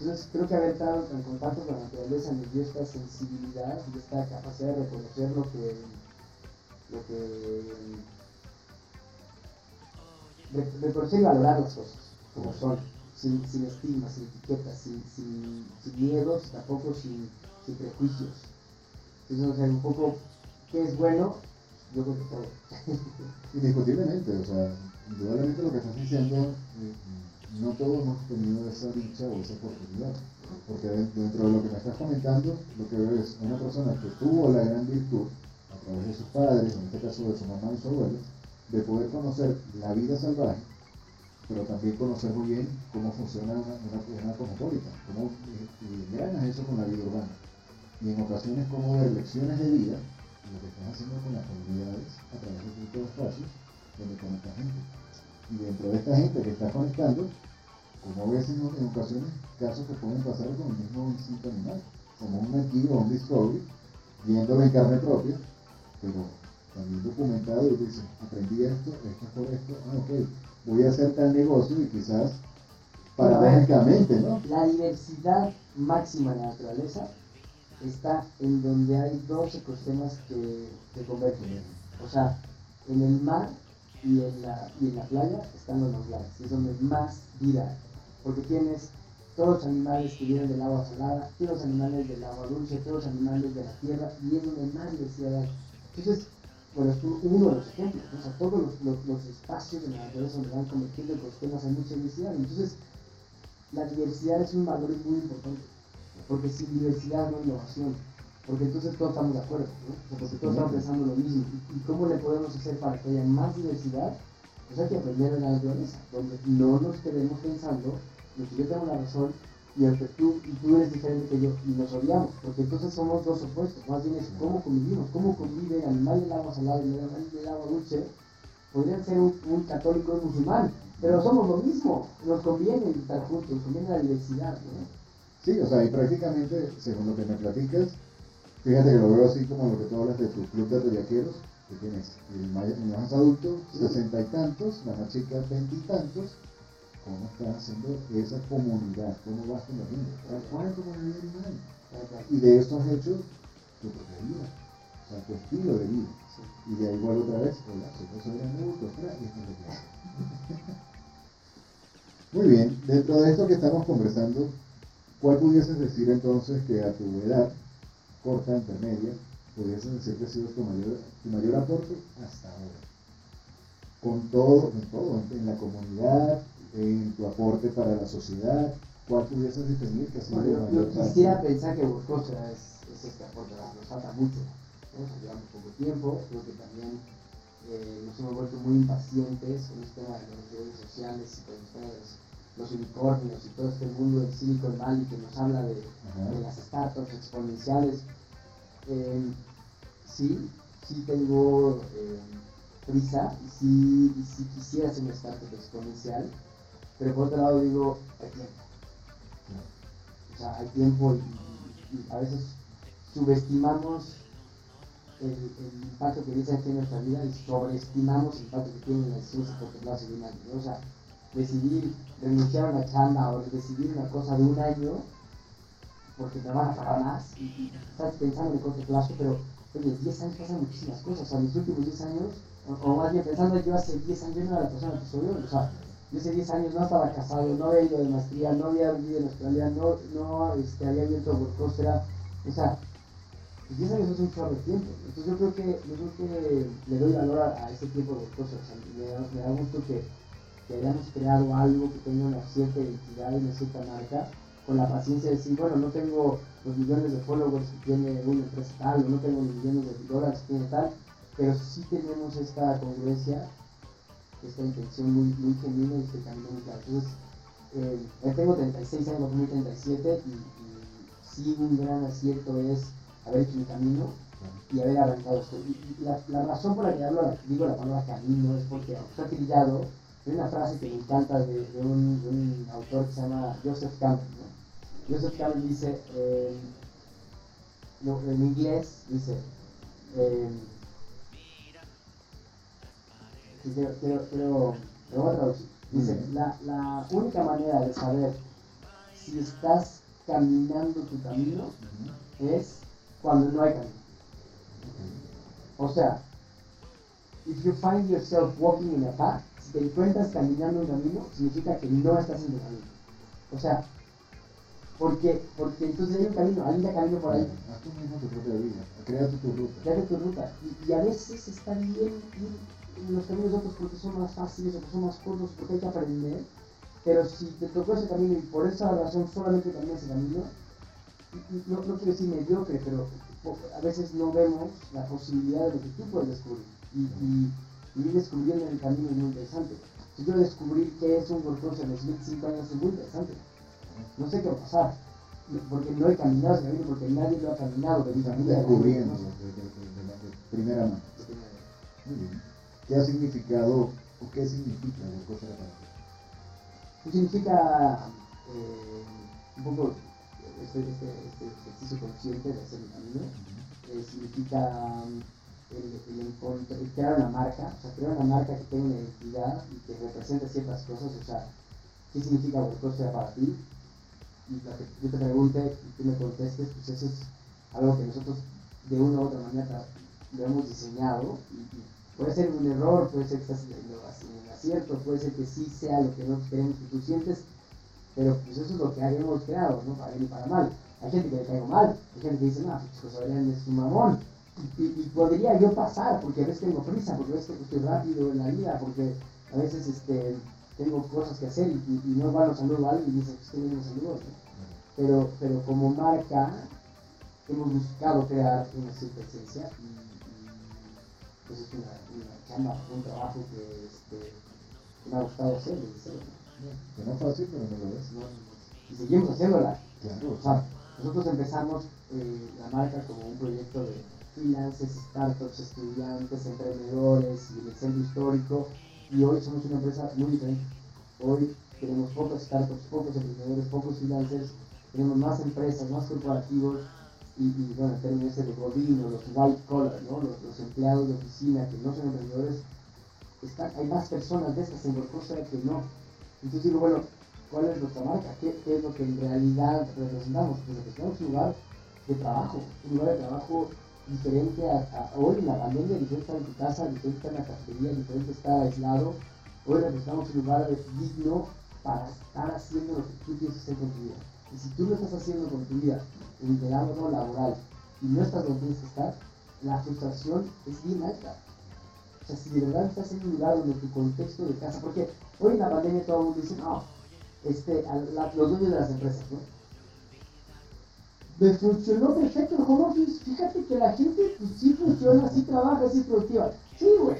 E: Entonces creo que haber estado en contacto con la naturaleza me dio esta sensibilidad y esta capacidad de reconocer lo que, lo que reconocer y valorar las cosas como son, sin, sin estigma, sin etiquetas, sin, sin, sin miedos, tampoco sin, sin prejuicios. Entonces, o sea, un poco qué es bueno, yo creo que todo.
D: Indiscutiblemente, o sea, indudablemente lo que estás diciendo, eh, no todos hemos tenido esa dicha o esa oportunidad. Porque dentro de lo que me estás comentando, lo que veo es una persona que tuvo la gran virtud, a través de sus padres, en este caso de su mamá y su abuelo, de poder conocer la vida salvaje, pero también conocer muy bien cómo funciona una, una, cosmopolita, cómo ganas eso con la vida urbana. Y en ocasiones cómo ver lecciones de vida, lo que estás haciendo con las comunidades a través de estos espacios donde conecta gente. Y dentro de esta gente que está conectando, como ves en, ocasiones casos que pueden pasar con el mismo instinto animal, como un metido o un discovery, viéndolo en carne propia, pero también documentado y dice, aprendí esto, esto por esto, ah, ok, voy a hacer tal negocio y quizás paradójicamente, ¿no?
E: La diversidad máxima de la naturaleza está en donde hay dos ecosistemas que, que convergen. O sea, en el mar y en la, y en la playa están los manglares, es donde más vida porque tienes todos los animales que vienen del agua salada, todos los animales del agua dulce, todos los animales de la tierra, es donde más diversidad. Entonces, bueno, es uno de los ejemplos, o sea, todos los, los, espacios de la naturaleza donde van convirtiendo ecosistemas hay mucha diversidad, entonces la diversidad es un valor muy importante, porque sin diversidad no hay innovación porque entonces todos estamos de acuerdo, ¿no? porque todos estamos pensando lo mismo. ¿Y, cómo le podemos hacer para que haya más diversidad? Pues hay que aprender de la naturaleza, donde no nos quedemos pensando que yo tengo la razón y el que tú, y tú eres diferente que yo, y nos odiamos, porque entonces somos dos opuestos. Más bien es cómo convivimos, cómo convive el animal del agua salada y el animal del agua dulce. Podrían ser un, católico y un musulmán, pero somos lo mismo, nos conviene estar juntos, nos conviene la diversidad. ¿no?
D: Sí, o sea, y prácticamente, según lo que me platicas, Fíjate que lo veo así como lo que tú hablas de tu club de viajeros, que tienes el más, adulto, sesenta y tantos, la más chica, veintitantos. ¿Cómo estás haciendo esa comunidad? ¿Cómo vas con la gente? ¿Cuál es tu comunidad? Y de esto has hecho tu propia vida, o sea, tu estilo de vida. Y de ahí igual otra vez, hola, soy José Grande y esto es lo que Muy bien, dentro de esto que estamos conversando, ¿cuál pudieses decir entonces que a tu edad corta, intermedia, podrías decir que ha sido tu mayor, tu mayor aporte hasta ahora. Con todo, en todo, en, la comunidad, en tu aporte para la sociedad, ¿cuál pudieses definir que ha sido
E: bueno, mayor Yo quisiera pensar que Boscosa es, es este aporte, nos falta mucho, ¿no? llevamos poco tiempo, creo que también eh, nos hemos vuelto muy impacientes con el tema de las redes sociales y con el tema de los los unicornios y todo este mundo del Silicon Valley que nos habla de, las startups exponenciales. Eh, sí, sí tengo eh, prisa y sí, sí, quisiera hacer una startup exponencial, pero por otro lado digo, hay tiempo. O sea, hay tiempo y, a veces subestimamos el, impacto que dice aquí en nuestra vida y sobreestimamos el impacto que tiene en la ciencia porque lo hace de. O sea, decidir renunciar a una chamba o decidir una cosa de un año porque te van a pagar más y, estás pensando en el corto plazo, pero oye, 10 años pasan muchísimas cosas, o sea, los últimos 10 años, o, más bien pensando yo hace 10 años no era la persona que soy hoy, o sea, yo hace 10 años no estaba casado, no había ido de maestría, no había vivido en Australia, no, no este, había abierto Workostera, o sea, 10 pues años es un chorro de tiempo, entonces yo creo que, yo creo que le doy valor a, ese tiempo de Workostera, o sea, me, me da gusto que que hayamos creado algo que tenga una cierta identidad y una cierta marca, con la paciencia de decir, bueno, no tengo los millones de followers que tiene una empresa tal, o no tengo los millones de dólares que tiene tal, pero sí tenemos esta congruencia, esta intención muy, muy genuina y muy claro. Entonces, eh, tengo 36 años, muy 37, y, y sí un gran acierto es haber hecho mi camino, y haber arrancado esto. La, razón por la que digo la palabra camino es porque está trillado. Hay una frase que me encanta de, de, un, de un, autor que se llama Joseph Campbell. ¿no? Joseph Campbell dice, eh, en inglés, dice, eh, quiero, quiero, quiero, lo voy a traducir. Dice, la, la única manera de saber si estás caminando tu camino es cuando no hay camino. O sea, if you find yourself walking in a path, si te encuentras caminando un camino, significa que no estás en el camino. O sea, porque, porque entonces hay un camino, hay un camino por ahí.
D: Haz tú mismo tu propia vida, crea tu ruta.
E: Crea tu ruta. Y, y, a veces está bien ir los caminos otros porque son más fáciles porque son más cortos, porque hay que aprender. Pero si te tocó ese camino y por esa razón solamente caminas ese camino, no, no quiero decir mediocre, pero a veces no vemos la posibilidad de lo que tú puedes descubrir. Y, y, y descubriendo en el camino es muy interesante. Si yo descubrir qué es un workshop en los 25 años es muy interesante. No sé qué va a pasar, porque no he caminado ese camino, porque nadie lo ha caminado de mi familia.
D: Descubriendo de, de, de, de, primera mano. Muy bien. ¿Qué ha significado o qué significa la cosa de?
E: Pues significa eh, un poco este, este, este, ejercicio consciente de hacer el camino. Eh, significa el, el, el, crear una marca, o sea, crear una marca que tenga una identidad y que represente ciertas cosas, o sea, ¿qué significa Workosfera para ti? Y lo que yo te pregunte y tú me contestes, pues eso es algo que nosotros de una u otra manera lo hemos diseñado y, y puede ser un error, puede ser que estás en el acierto, puede ser que sí sea lo que nosotros queremos que tú sientes, pero pues eso es lo que hemos creado, ¿no? Para bien y para mal. Hay gente que le caigo mal, hay gente que dice, no, pues Adrián es un mamón. Y, y, y, podría yo pasar, porque a veces tengo prisa, porque a veces estoy rápido en la vida, porque a veces este, tengo cosas que hacer y, y, y no van a saludar a alguien y dice, que viene saludos, ¿no? Pero, pero como marca hemos buscado crear una cierta esencia y, pues es una, una chamba, un trabajo que, este, que me ha gustado hacer desde cero.
D: Que no es fácil, pero no lo es.
E: Y seguimos haciéndola.
D: Claro.
E: O sea, nosotros empezamos eh, la marca como un proyecto de freelancers, startups, estudiantes, emprendedores y el centro histórico. Y hoy somos una empresa muy diferente. Hoy tenemos pocos startups, pocos emprendedores, pocos freelancers, tenemos más empresas, más corporativos. Y, bueno, el término ese de godino, los white collar, ¿no? los, empleados de oficina que no son emprendedores, están, hay más personas de estas en Workosfera que no. Entonces digo, bueno, ¿cuál es nuestra marca? ¿Qué, ¿Qué, es lo que en realidad representamos? Pues representamos un lugar de trabajo, un lugar de trabajo diferente a, a hoy la pandemia, diferente estar en tu casa, diferente estar en la cafetería, diferente estar aislado. Hoy representamos un lugar digno para estar haciendo lo que tú que hacer con tu vida. Y si tú lo estás haciendo con tu vida en el ámbito laboral y no estás donde tienes que estar, la frustración es bien alta. O sea, si de verdad estás en un lugar donde tu contexto de casa, porque hoy en la pandemia todo el mundo dice, no, este, los dueños de las empresas, ¿no? Me funcionó perfecto el home office, fíjate que la gente pues, sí funciona, sí trabaja, sí es productiva. Sí, güey,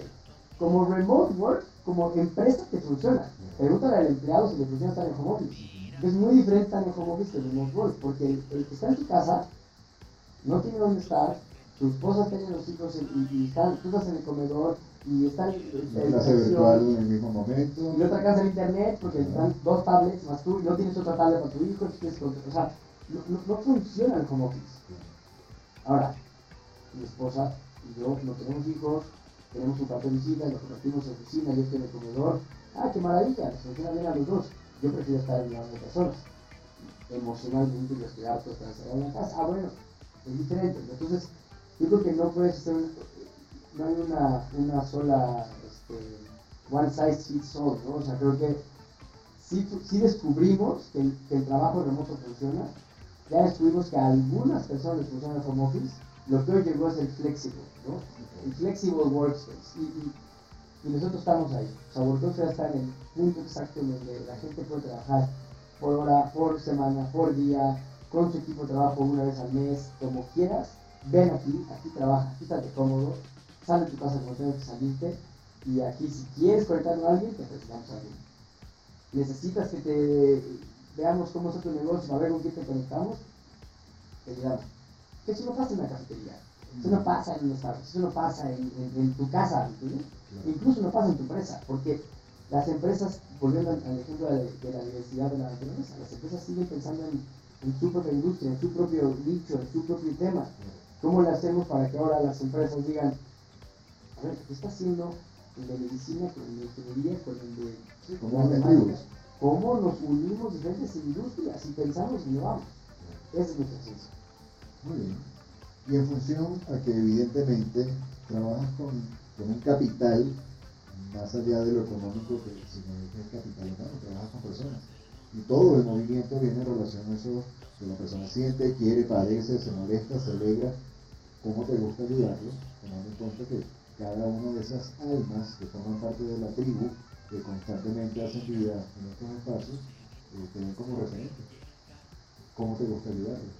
E: como remote work, como empresa te funciona. Pregúntale al empleado si le funciona estar en home office. Es muy diferente estar en home office que en remote work, porque el, el que está en tu casa no tiene dónde estar, tu esposa tiene los hijos y, y están, tú estás en el comedor y están
D: la clase virtual en el mismo momento
E: y otra casa en internet porque están dos tablets más tú y no tienes otra tablet para tu hijo tienes o sea no, no, no, funciona ahora mi esposa y yo no tenemos hijos tenemos un papel visita lo compartimos en oficina yo estoy en el comedor. Ah qué maravilla nos funciona bien a los dos. Yo prefiero estar en la de personas. Emocionalmente yo estoy harto de estar en la casa. Ah bueno es diferente. Entonces yo creo que no puedes hacer no hay una, una sola este, one size fits all, ¿no? O sea, creo que sí, sí descubrimos que el, trabajo remoto funciona, ya descubrimos que a algunas personas les funciona el home office, lo que hoy llegó es el flexible, ¿no? El flexible workspace. Y, y, y nosotros estamos ahí. O sea, Workosfera está en el punto exacto en donde la gente puede trabajar por hora, por semana, por día, con su equipo de trabajo una vez al mes, como quieras. Ven aquí, aquí trabaja, aquí estate cómodo, sal de tu casa cuando tengas que salirte y aquí si quieres conectar con alguien, te presentamos a alguien. Necesitas que te veamos cómo está tu negocio, a ver con quién te conectamos, te ayudamos. ¿Qué si no pasa en la cafetería? Eso no pasa en un Starbucks, eso no pasa en, tu casa, Incluso no pasa en tu empresa, porque las empresas, volviendo al, ejemplo de, la diversidad de la naturaleza, las empresas siguen pensando en, su propia industria, en su propio nicho, en su propio tema. ¿Cómo le hacemos para que ahora las empresas digan, a ver, ¿qué está haciendo el de medicina con el de ingeniería, con el de
D: sí,
E: ¿Cómo nos unimos diferentes industrias y pensamos y llevamos? Esa es nuestra ciencia.
D: Muy bien. Y en función a que evidentemente trabajas con, con un capital más allá de lo económico, que si no es capital humano, trabajas con personas. Y todo el movimiento viene en relación a eso que la persona siente, quiere, padece, se molesta, se alegra, cómo te gusta ayudarlo, tomando en cuenta que cada una de esas almas que forman parte de la tribu, que constantemente hacen vida en estos espacios, eh, te ven como referente. ¿Cómo te gusta ayudarlo?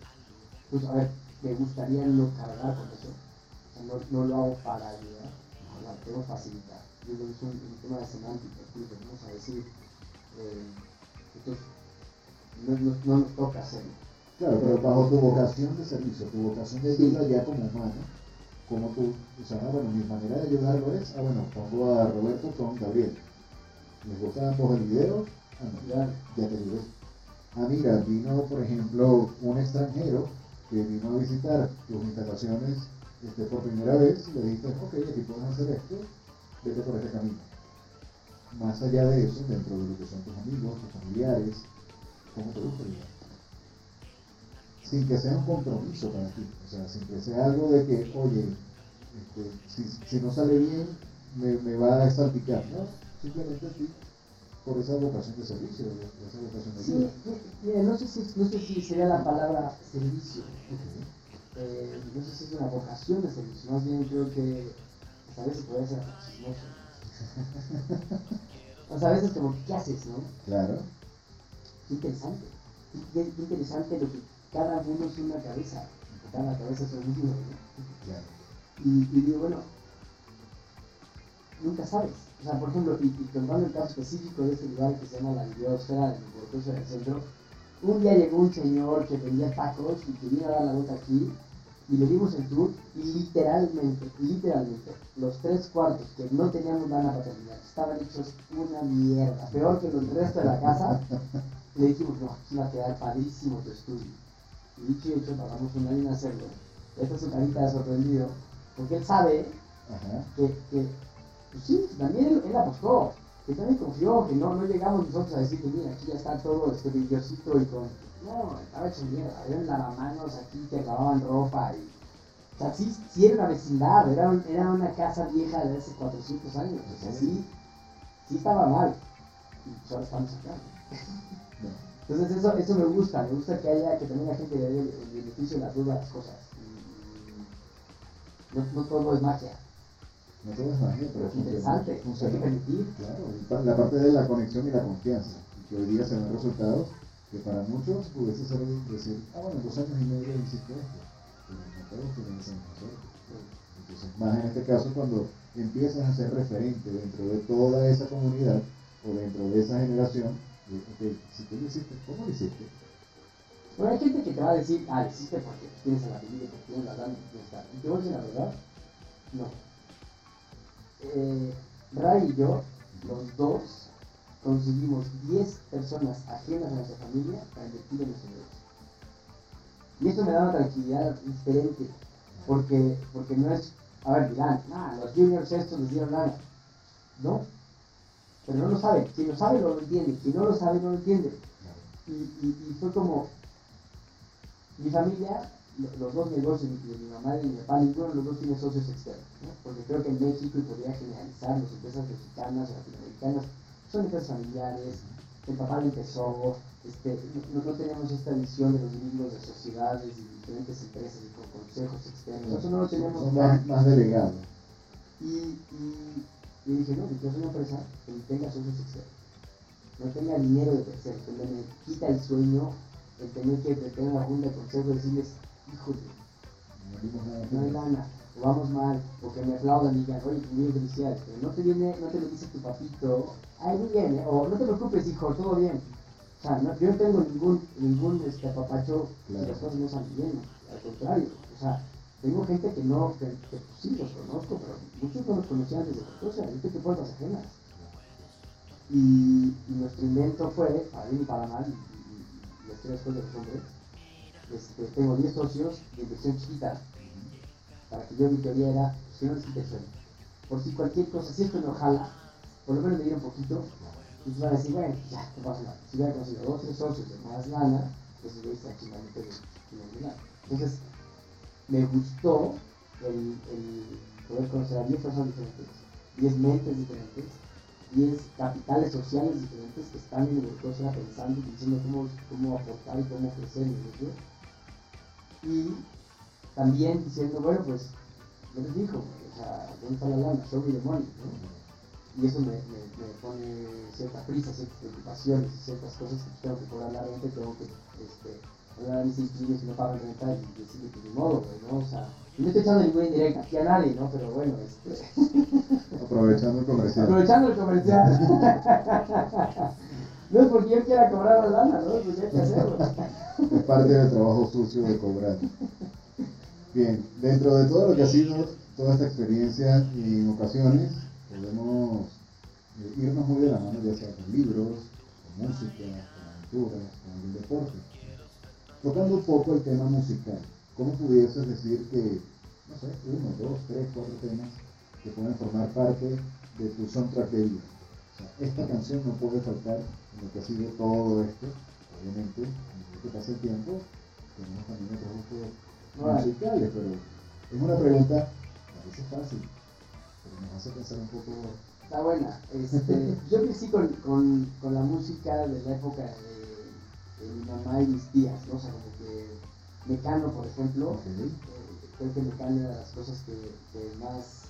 E: Pues a ver, me gustaría no cargar con eso. no, no, lo hago para ayudar, lo tengo facilitar. Yo creo que es un, tema de semántica, incluso, vamos a decir, eh, entonces, no, no, no, nos toca hacerlo.
D: Claro, pero bajo tu vocación de servicio, tu vocación de vida ya como humano, como tú, o sea, ah, bueno, mi manera de ayudarlo es, ah, bueno, pongo a Roberto con Gabriel. ¿Les gusta ambos el video? Ya, ya te ayudé. Ah, mira, vino, por ejemplo, un extranjero que vino a visitar tus instalaciones este, por primera vez y le dijiste, ok, aquí puedes hacer esto, vete por este camino. Más allá de eso, dentro de lo que son tus amigos, tus familiares, ¿cómo te gusta ayudar? sin que sea un compromiso para ti, o sea, sin que sea algo de que, oye, este, si, si, no sale bien, me, me va a salpicar, ¿no? Simplemente ti por esa vocación de servicio, esa vocación de
E: sí, mira, no sé, si, no sé si sería la palabra servicio, eh, no sé si es una vocación de servicio, más bien creo que a veces puede ser chismoso. o sea, a veces como, ¿qué haces, no?
D: Claro.
E: Qué interesante, qué, qué interesante lo que cada uno es una cabeza, cada cabeza es un. ¿no? Y, y, digo, bueno, nunca sabes. O sea, por ejemplo, y, y tomando el caso específico de este lugar que se llama la biosfera, el del centro, un día llegó un señor que vendía tacos y que vino a dar la vuelta aquí y le dimos el tour y literalmente, literalmente, los tres cuartos que no teníamos lana para terminar estaban hechos una mierda, peor que el resto de la casa. Le dijimos, no, aquí va a quedar padrísimo tu estudio y dicho y hecho, tardamos un año en hacerlo. Esta es su carita de sorprendido, porque él sabe que, que pues sí, también él, apostó, que también confió, que no, no llegamos nosotros a decir que mira, aquí ya está todo este brillosito y con. No, estaba hecho mierda, eran lavamanos aquí que lavaban ropa y. O sea, sí, sí era una vecindad, era, era una casa vieja de hace 400 años, o sea, sí, sí estaba mal. Y solo estamos acá. Entonces eso, eso me gusta, me gusta que haya, que también la gente le dé el, beneficio de las dudas a las cosas. No, no, todo es magia.
D: No todo es magia, pero
E: es interesante. Funciona.
D: Claro, la parte de la conexión y la confianza. Que hoy día se ven resultados que para muchos pudiese ser decir, ah bueno, dos años y medio hiciste esto. Pero no todos tienen esa misma Entonces, más en este caso cuando empiezas a ser referente dentro de toda esa comunidad o dentro de esa generación, ok, si tú lo hiciste, ¿cómo lo hiciste?
E: Bueno, hay gente que te va a decir, ah, lo hiciste porque tienes a la familia, porque tienes la está. Y te voy a decir la verdad, no. Eh, Ray y yo, los dos, conseguimos 10 personas ajenas a nuestra familia para invertir en nuestro negocio. Y esto me da una tranquilidad diferente, porque, porque no es, a ver, dirán, ah, los juniors estos les dieron lana. No, pero no lo sabe. Si lo sabe, no lo entiende. Si no lo sabe, no lo entiende. Y, y, fue como, mi familia, los dos negocios de mi mamá y mi papá, ninguno de los dos tiene socios externos. Porque creo que en México, y podría generalizar, las empresas mexicanas o latinoamericanas son empresas familiares. El papá lo empezó, este, no, no, tenemos esta visión de los libros de sociedades y diferentes empresas y con consejos externos. Eso no lo tenemos.
D: Son más, más delegados.
E: Y, y y dije, no, yo soy una empresa que tenga socios externos, no tenga dinero de terceros, que me quita el sueño el tener que tener una junta de consejo y decirles, híjole, no hay lana, o vamos mal, o que me aplaudan y digan, oye, muy felicidades, pero no te viene, no te lo dice tu papito, ay, muy bien, ¿eh? o no te preocupes, hijo, todo bien. O sea, yo no tengo ningún, ningún este, apapacho claro. las cosas no salen bien, al contrario, o sea, tengo gente que no, que, pues sí los conozco, pero muchos no los conocían desde sea, gente que puertas ajenas. Y, y, nuestro invento fue, para bien y para mal, y, y, estoy después de los hombres, este, tengo 10 socios de inversión chiquita, para que yo mi teoría era, si no suelo. Por si cualquier cosa, si esto no jala, por lo menos me diera un poquito, y van a decir, bueno, ya, no pasa nada. Si hubiera conseguido dos tres socios de más lana, pues se hubiera chingando de dinero. Entonces, me gustó el, el, poder conocer a 10 personas diferentes, 10 mentes diferentes, 10 capitales sociales diferentes que están en negocio pensando y diciendo cómo, cómo aportar y cómo crecer el negocio. Y también diciendo, bueno, pues, ¿qué les dijo? O sea, ¿dónde está la lana? Show me the money, ¿no? y eso me, me, me, pone cierta prisa, ciertas preocupaciones, ciertas cosas que tengo que cobrar la renta tengo que este, hablar a mis inquilinos si no pagan renta y decirle que ni modo, güey, ¿no? O sea, no estoy echando ninguna indirecta aquí a nadie, ¿no? Pero bueno, este...
D: Aprovechando el comercial.
E: Aprovechando el comercial. no es porque yo quiera cobrar la lana, ¿no? Es porque hay que hacerlo.
D: es parte del trabajo sucio de cobrar. Bien, dentro de todo lo que ha sido toda esta experiencia y en ocasiones podemos eh, irnos muy de la mano, ya sea con libros, con música, con aventuras, con el deporte. Tocando un poco el tema musical, ¿cómo pudieses decir que, no sé, uno, dos, tres, cuatro temas que pueden formar parte de tu soundtrack de? O sea, esta canción no puede faltar en lo que ha sido todo esto, obviamente, en que pasa el tiempo, tenemos también otros gustos musicales, pero es una pregunta a veces fácil me hace pensar un poco.
E: Está buena. Este, yo crecí con, con, con, la música de la época de, de, mi mamá y mis tías, ¿no? O sea, como que Mecano, por ejemplo, eh, creo que Mecano era de las cosas que, que, más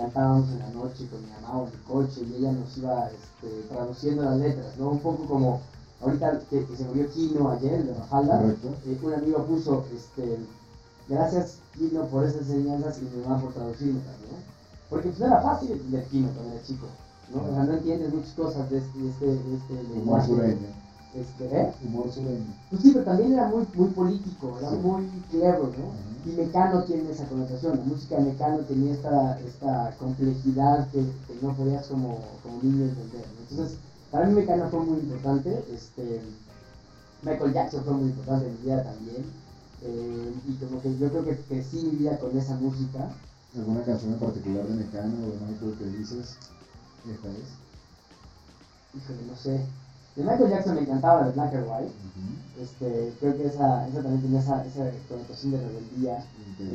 E: cantábamos en la noche con mi mamá o en el coche y ella nos iba este, traduciendo las letras, ¿no? Un poco como ahorita que, se murió Kino ayer, de Mafalda, eh, un amigo puso, este, gracias Kino por esas enseñanzas y mi mamá por traducirme también, porque pues no era fácil entender Kino cuando era chico, ¿no? O sea, no entiendes muchas cosas de este, de este, de este
D: lenguaje. Sureño.
E: Este, ¿eh?
D: Humor sureño.
E: Pues sí, pero también era muy, muy político, era muy clever, ¿no? Y Mecano tiene esa connotación, la música de Mecano tenía esta, esta complejidad que, que no podías como, como niño entender, ¿no? Entonces, para mí Mecano fue muy importante, este, Michael Jackson fue muy importante en mi vida también, eh, y como que yo creo que crecí mi vida con esa música,
D: ¿Alguna canción en particular de Mecano o de Michael que dices? Esta es.
E: Híjole, no sé. De Michael Jackson me encantaba la de Black and White. este, creo que esa, esa también tenía esa, esa connotación de rebeldía.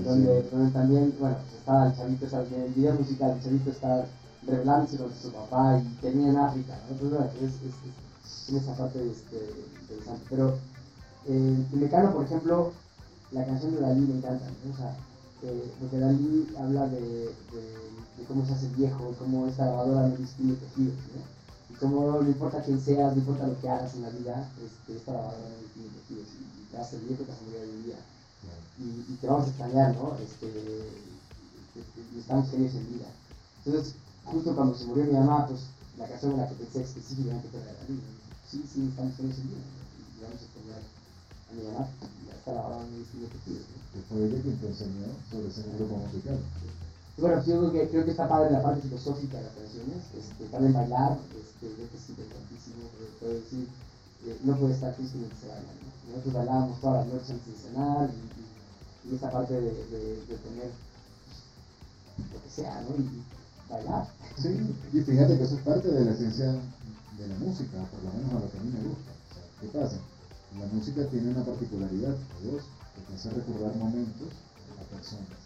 E: Donde, donde también, bueno, pues estaba el chavito, en el video musical el chavito estaba rebelándose contra su papá y tenía en África. ¿no? Entonces, es, es, es, tiene esa parte este, interesante. Pero eh, en Mecano, por ejemplo, la canción de Dalí me encanta. ¿no? O sea, porque Dalí habla de, de, cómo se hace viejo, cómo esta grabadora no distingue tejidos, ¿no? Y cómo no importa quién seas, no importa lo que hagas en la vida, este, esta grabadora no distingue tejidos y, te hace viejo, te hace morir hoy día. Y, y, te vamos a extrañar, ¿no? Este, y estamos genios en vida. Entonces, justo cuando se murió mi mamá, pues la canción en la que pensé específicamente era de Dalí. Sí, sí, estamos genios en vida. Y vamos a extrañar a mi mamá y hasta la hora no distingue tejidos. ¿no?
D: que fue ella quien te enseñó sobre ese grupo musical.
E: Bueno, yo creo que, creo que está padre la parte filosófica de las canciones, este, también bailar, este, yo que sí, importantísimo, puedo decir, eh, no puede estar triste que se baila, ¿no? Nosotros bailábamos todas las noches antes de cenar y, y, esa parte de, tener lo que sea, ¿no? Y, bailar.
D: Sí, y fíjate que eso es parte de la esencia de la música, por lo menos a lo que a mí me gusta. O ¿Qué pasa? La música tiene una particularidad, dos, que te hace recordar momentos a personas.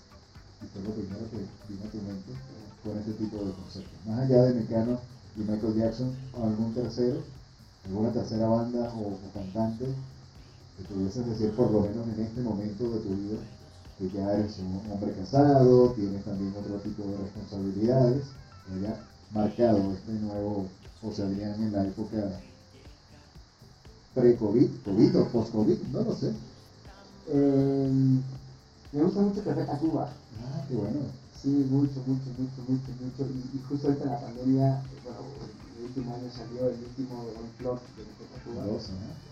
D: Y fue lo primero que vino a tu mente con este tipo de conceptos. Más allá de Mecano y Michael Jackson, algún tercero, alguna tercera banda o, cantante que pudieses decir por lo menos en este momento de tu vida que ya eres un hombre casado, tienes también otro tipo de responsabilidades, que haya marcado este nuevo José Adrián en la época pre-COVID, COVID o post-COVID, no lo sé.
E: Eh, me gusta mucho Café Tacuba.
D: Ah, qué bueno.
E: Sí, mucho, mucho, mucho, mucho, mucho. Y, justo ahorita en la pandemia, bueno, el último año salió el último unplug de Café Tacuba.
D: Dos, ¿no?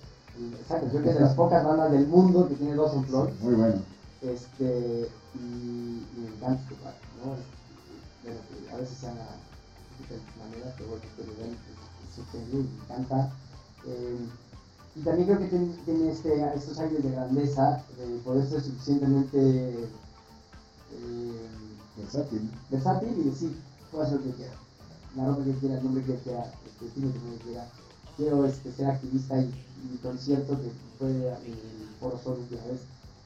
E: Exacto, yo creo que es de las pocas bandas del mundo que tiene dos unplugs.
D: muy bueno.
E: Este, y, me encanta este parte, ¿no? Bueno, que a veces se llama de diferentes maneras, pero bueno, este nivel me encanta. Eh, y también creo que tiene, tiene este, estos aires de grandeza, de poder ser suficientemente
D: eh, versátil.
E: versátil y decir, puedo hacer lo que quiera. La ropa que quiera, el nombre que quiera, este, estilo que quiera. Quiero este, ser activista y, mi concierto que fue el Foro Sol última vez.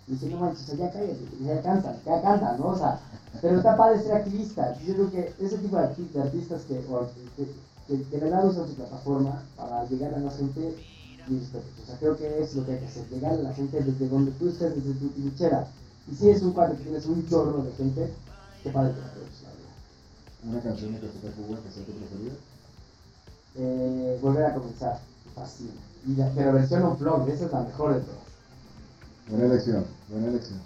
E: Y dice, no manches, ya cállate, ya canta, ya canta, ¿no? O sea, pero está padre ser activista. Yo creo que ese tipo de, artistas que, que, que, que de verdad usan su plataforma para llegar a la gente o sea, creo que es lo que hay que hacer, llegar a la gente desde donde tú estés, desde tu trinchera. Y si es un cuadro que tienes un chorro de gente, qué padre que la
D: ¿Una canción que se te ocurra que sea tu preferida?
E: Eh, volver a comenzar. Y pero versión on vlog, esa es la mejor de todas.
D: Buena elección, buena elección.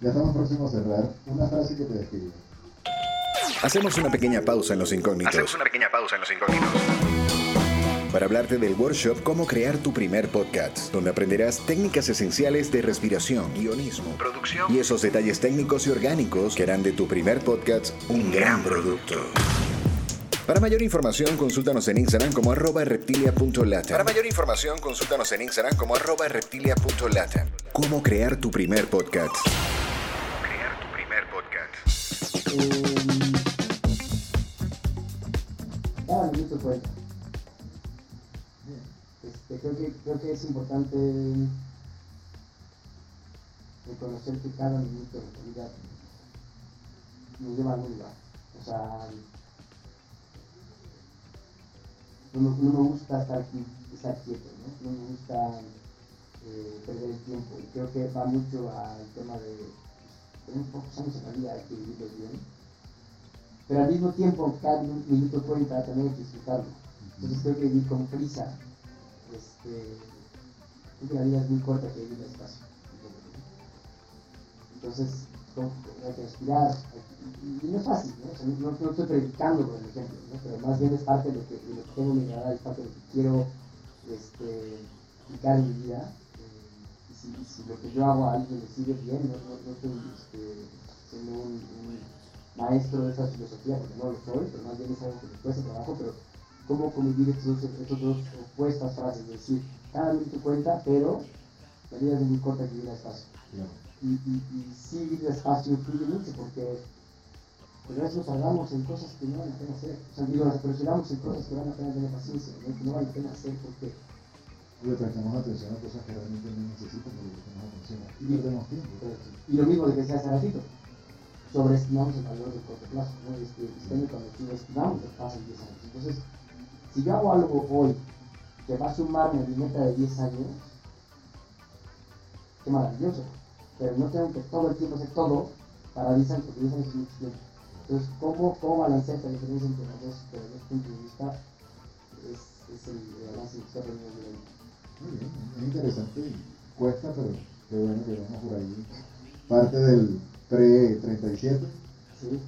D: Ya estamos próximos a cerrar. Una frase que te describe.
A: Hacemos una pequeña pausa en los incógnitos.
B: Hacemos una pequeña pausa en los incógnitos
A: para hablarte del workshop Cómo crear tu primer podcast, donde aprenderás técnicas esenciales de respiración, guionismo, producción y esos detalles técnicos y orgánicos que harán de tu primer podcast un gran producto. Para mayor información, consúltanos en Instagram como arroba reptilia.lata. Para mayor información, consúltanos en Instagram como arroba reptilia.lata. Cómo crear tu primer podcast.
B: Crear tu primer podcast.
E: Eh, creo, que, creo que es importante reconocer que cada minuto de vida nos lleva a algún lugar. O sea, no, no me gusta estar, aquí, estar quieto, ¿no? no me gusta eh, perder el tiempo. Y creo que va mucho al tema de tener pocos años en la vida, hay que vivirlos bien. Pero al mismo tiempo, cada minuto cuenta, también hay que disfrutarlo. Entonces creo que vivir con prisa este, la vida es muy corta que vive el espacio. Entonces, hay que respirar. Y no es fácil, ¿no? no, estoy predicando, por ejemplo, pero más bien es parte de lo que, de lo que tengo en mi radar, es parte de lo que quiero este, aplicar en mi vida. Y si, lo que yo hago a alguien le sigue bien, no, no, estoy este, siendo un, un, maestro de esa filosofía, porque no lo soy, pero más bien es algo que me cuesta trabajo, pero cómo convivir estos, estos dos opuestas frases, es decir, cada minuto cuenta, pero la vida es muy corta que vive espacio. Y, y, y sí, vivir espacio influye mucho porque pero a veces nos hablamos en cosas que no vale la pena hacer. O sea, digo, nos presionamos en cosas que vale la pena tener paciencia, ¿no? que no vale la pena hacer porque.
D: Y le prestamos atención a cosas que realmente no necesitan, pero le prestamos atención y perdemos tiempo.
E: Y lo mismo de que sea hace ratito. Sobreestimamos el valor del corto plazo, ¿no? Este, este cuando estimamos que pasan 10 años. Entonces, si yo hago algo hoy que va a sumarme a mi meta de 10 años, qué maravilloso. Pero no tengo que todo el tiempo hacer todo para 10 años, porque 10 años es mucho tiempo. Entonces, ¿cómo, cómo balancear esta diferencia entre los dos, desde dos puntos de vista? Es, es el, balance que está aprendiendo
D: Muy bien, es interesante y cuesta, pero qué bueno que vamos por ahí. Parte del pre-37.
E: Sí.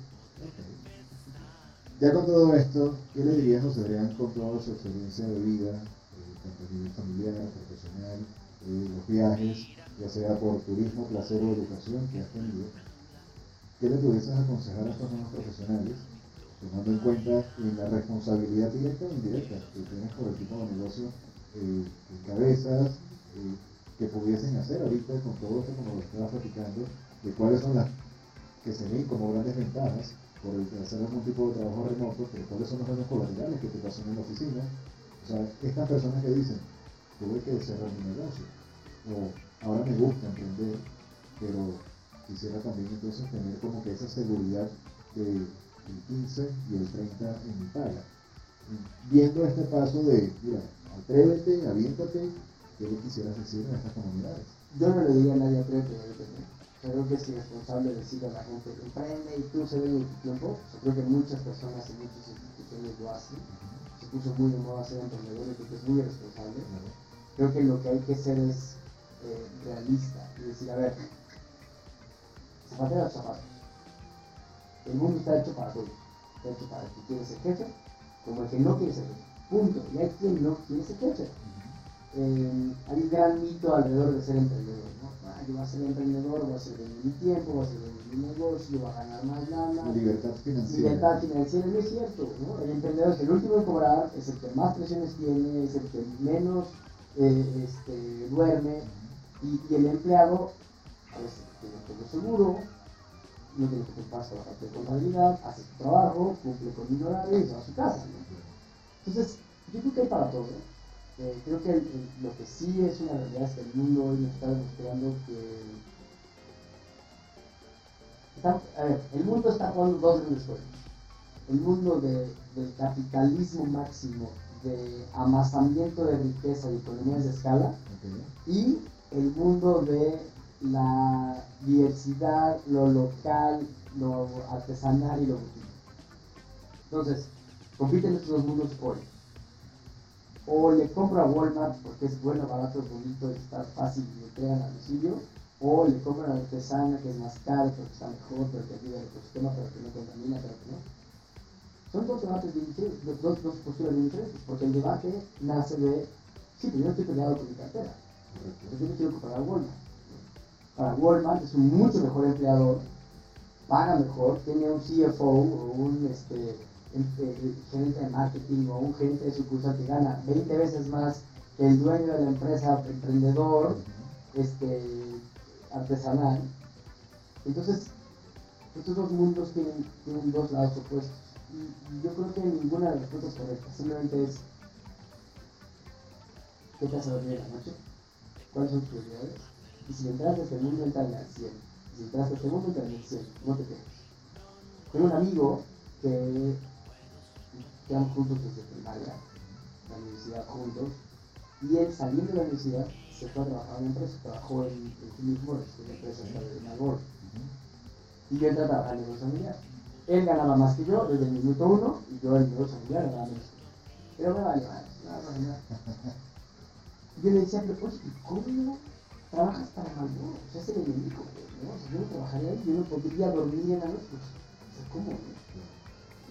D: Ya con todo esto, ¿qué le dirías José Adrián con toda su experiencia de vida, eh, tanto a nivel familiar, profesional, eh, los viajes, ya sea por turismo, placer o educación que has tenido? ¿Qué le pudieses aconsejar a estos nuevos profesionales, tomando en cuenta la responsabilidad directa o indirecta que tienes por el tipo de negocio eh, en cabezas, que pudiesen hacer ahorita con todo esto como lo estabas platicando, de cuáles son las que se ven como grandes ventajas por hacer algún tipo de trabajo remoto, pero cuáles son los daños colaterales que te pasan en la oficina. O sea, estas personas que dicen, tuve que cerrar mi negocio, o ahora me gusta emprender, pero quisiera también entonces tener como que esa seguridad del 15 y el 30 en mi paga. Viendo este paso de, mira, atrévete, aviéntate, ¿qué le quisieras decir a estas comunidades?
E: Yo no le diría a nadie atrévete, atrévete creo que es irresponsable decirle a la gente, emprende y tú se ve en tu tiempo. creo que muchas personas y muchas instituciones lo hacen. Se puso muy de moda ser emprendedor y que es muy irresponsable. Creo que lo que hay que hacer es eh, realista y decir, a ver, zapatero a zapatos. El mundo está hecho para todos. Está hecho para el que quiere ser jefe, como el que no quiere ser jefe. Punto. Y hay quien no quiere ser jefe. Eh, hay un gran mito alrededor de ser emprendedor. ¿no? yo voy a ser emprendedor, voy a ser de mi tiempo, voy a ser de mi negocio, voy a ganar más lana.
D: Libertad financiera.
E: Libertad financiera, no es cierto, ¿no? El emprendedor es el último en cobrar, es el que más presiones tiene, es el que menos eh, este, duerme, y, y, el empleado a veces tiene todo seguro, no tiene que preocuparse de la parte de contabilidad, hace su trabajo, cumple con el horario y se va a su casa. Entonces, yo creo que hay para todo. Eh, creo que lo que sí es una realidad es que el mundo hoy nos está demostrando que. a ver, el mundo está jugando dos grandes juegos. El mundo de, del capitalismo máximo, de amasamiento de riqueza y economías de escala, y el mundo de la diversidad, lo local, lo artesanal y lo boutique. Entonces, compiten estos dos mundos hoy o le compro a Walmart porque es bueno, barato, bonito, está fácil y me entregan a domicilio, o le compro a la artesana que es más caro, porque está mejor, pero que ayuda al ecosistema, pero que no contamina, pero que no. Son dos debates diferentes, dos, dos posturas diferentes, porque el debate nace de, sí, pero yo estoy peleado con mi cartera, entonces yo no quiero comprar a Walmart. Para Walmart es un mucho mejor empleador, paga mejor, tiene un CFO o un este, el, gerente de marketing o un gerente de sucursal que gana 20 veces más que el dueño de la empresa, emprendedor, este, artesanal. Entonces, estos dos mundos tienen, tienen dos lados opuestos. Y, yo creo que ninguna de las cosas es correcta, simplemente es ¿qué te hace dormir en la noche? ¿Cuáles son tus prioridades? Y si entras a este mundo, entra al 100. Si entras a este mundo, entra al 100. No te quedes. Tengo un amigo que quedamos juntos desde primaria, la universidad juntos, y él saliendo de la universidad se fue a trabajar en una empresa, trabajó en, en Philip Morris, que es la empresa de Malboro, y yo entré a trabajar en el negocio familiar. Él ganaba más que yo desde el minuto uno, y yo en el negocio familiar ganaba menos. Pero me vale, nada, nada, nada. Yo le decía, pero pues, ¿cómo trabajas para Malboro? O sea, es el enemigo, ¿no? Si yo no trabajaría ahí, yo no podría dormir en la noche, pues, ¿cómo? No,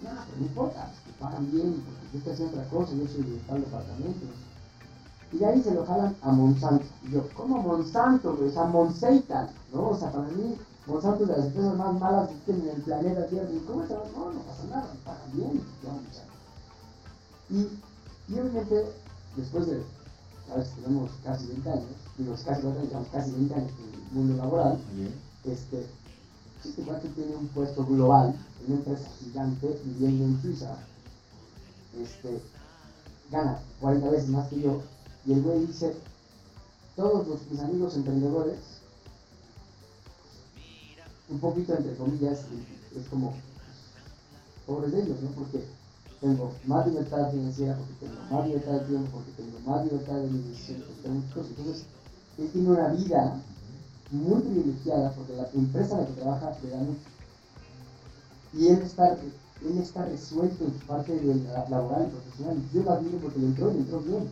E: pero no importa, que pagan bien, porque yo estoy haciendo otra cosa, yo soy director del departamento. Y de ahí se lo jalan a Monsanto. Y yo, ¿cómo Monsanto? O sea, Monsanto, ¿no? O sea, para mí, Monsanto es de las empresas más malas que tienen en el planeta Tierra. Y ¿cómo está? No, no pasa nada, pagan bien. Y, y obviamente, después de, sabes, tenemos casi 20 años, digo, casi 20 años, casi 20 años en el mundo laboral, este, este cuate tiene un puesto global una empresa gigante viviendo en Suiza, este, gana 40 veces más que yo, y el güey dice, todos los, mis amigos emprendedores, un poquito entre comillas, es como, pobres de ellos, ¿no? Porque tengo más libertad financiera, porque tengo más libertad de tiempo, porque tengo más libertad de mis decisiones, Entonces, él tiene una vida muy privilegiada porque la empresa en la que trabaja le da mucho y él está, él está resuelto en su parte de la, laboral y profesional. Yo lo admiro porque le entró y entró bien.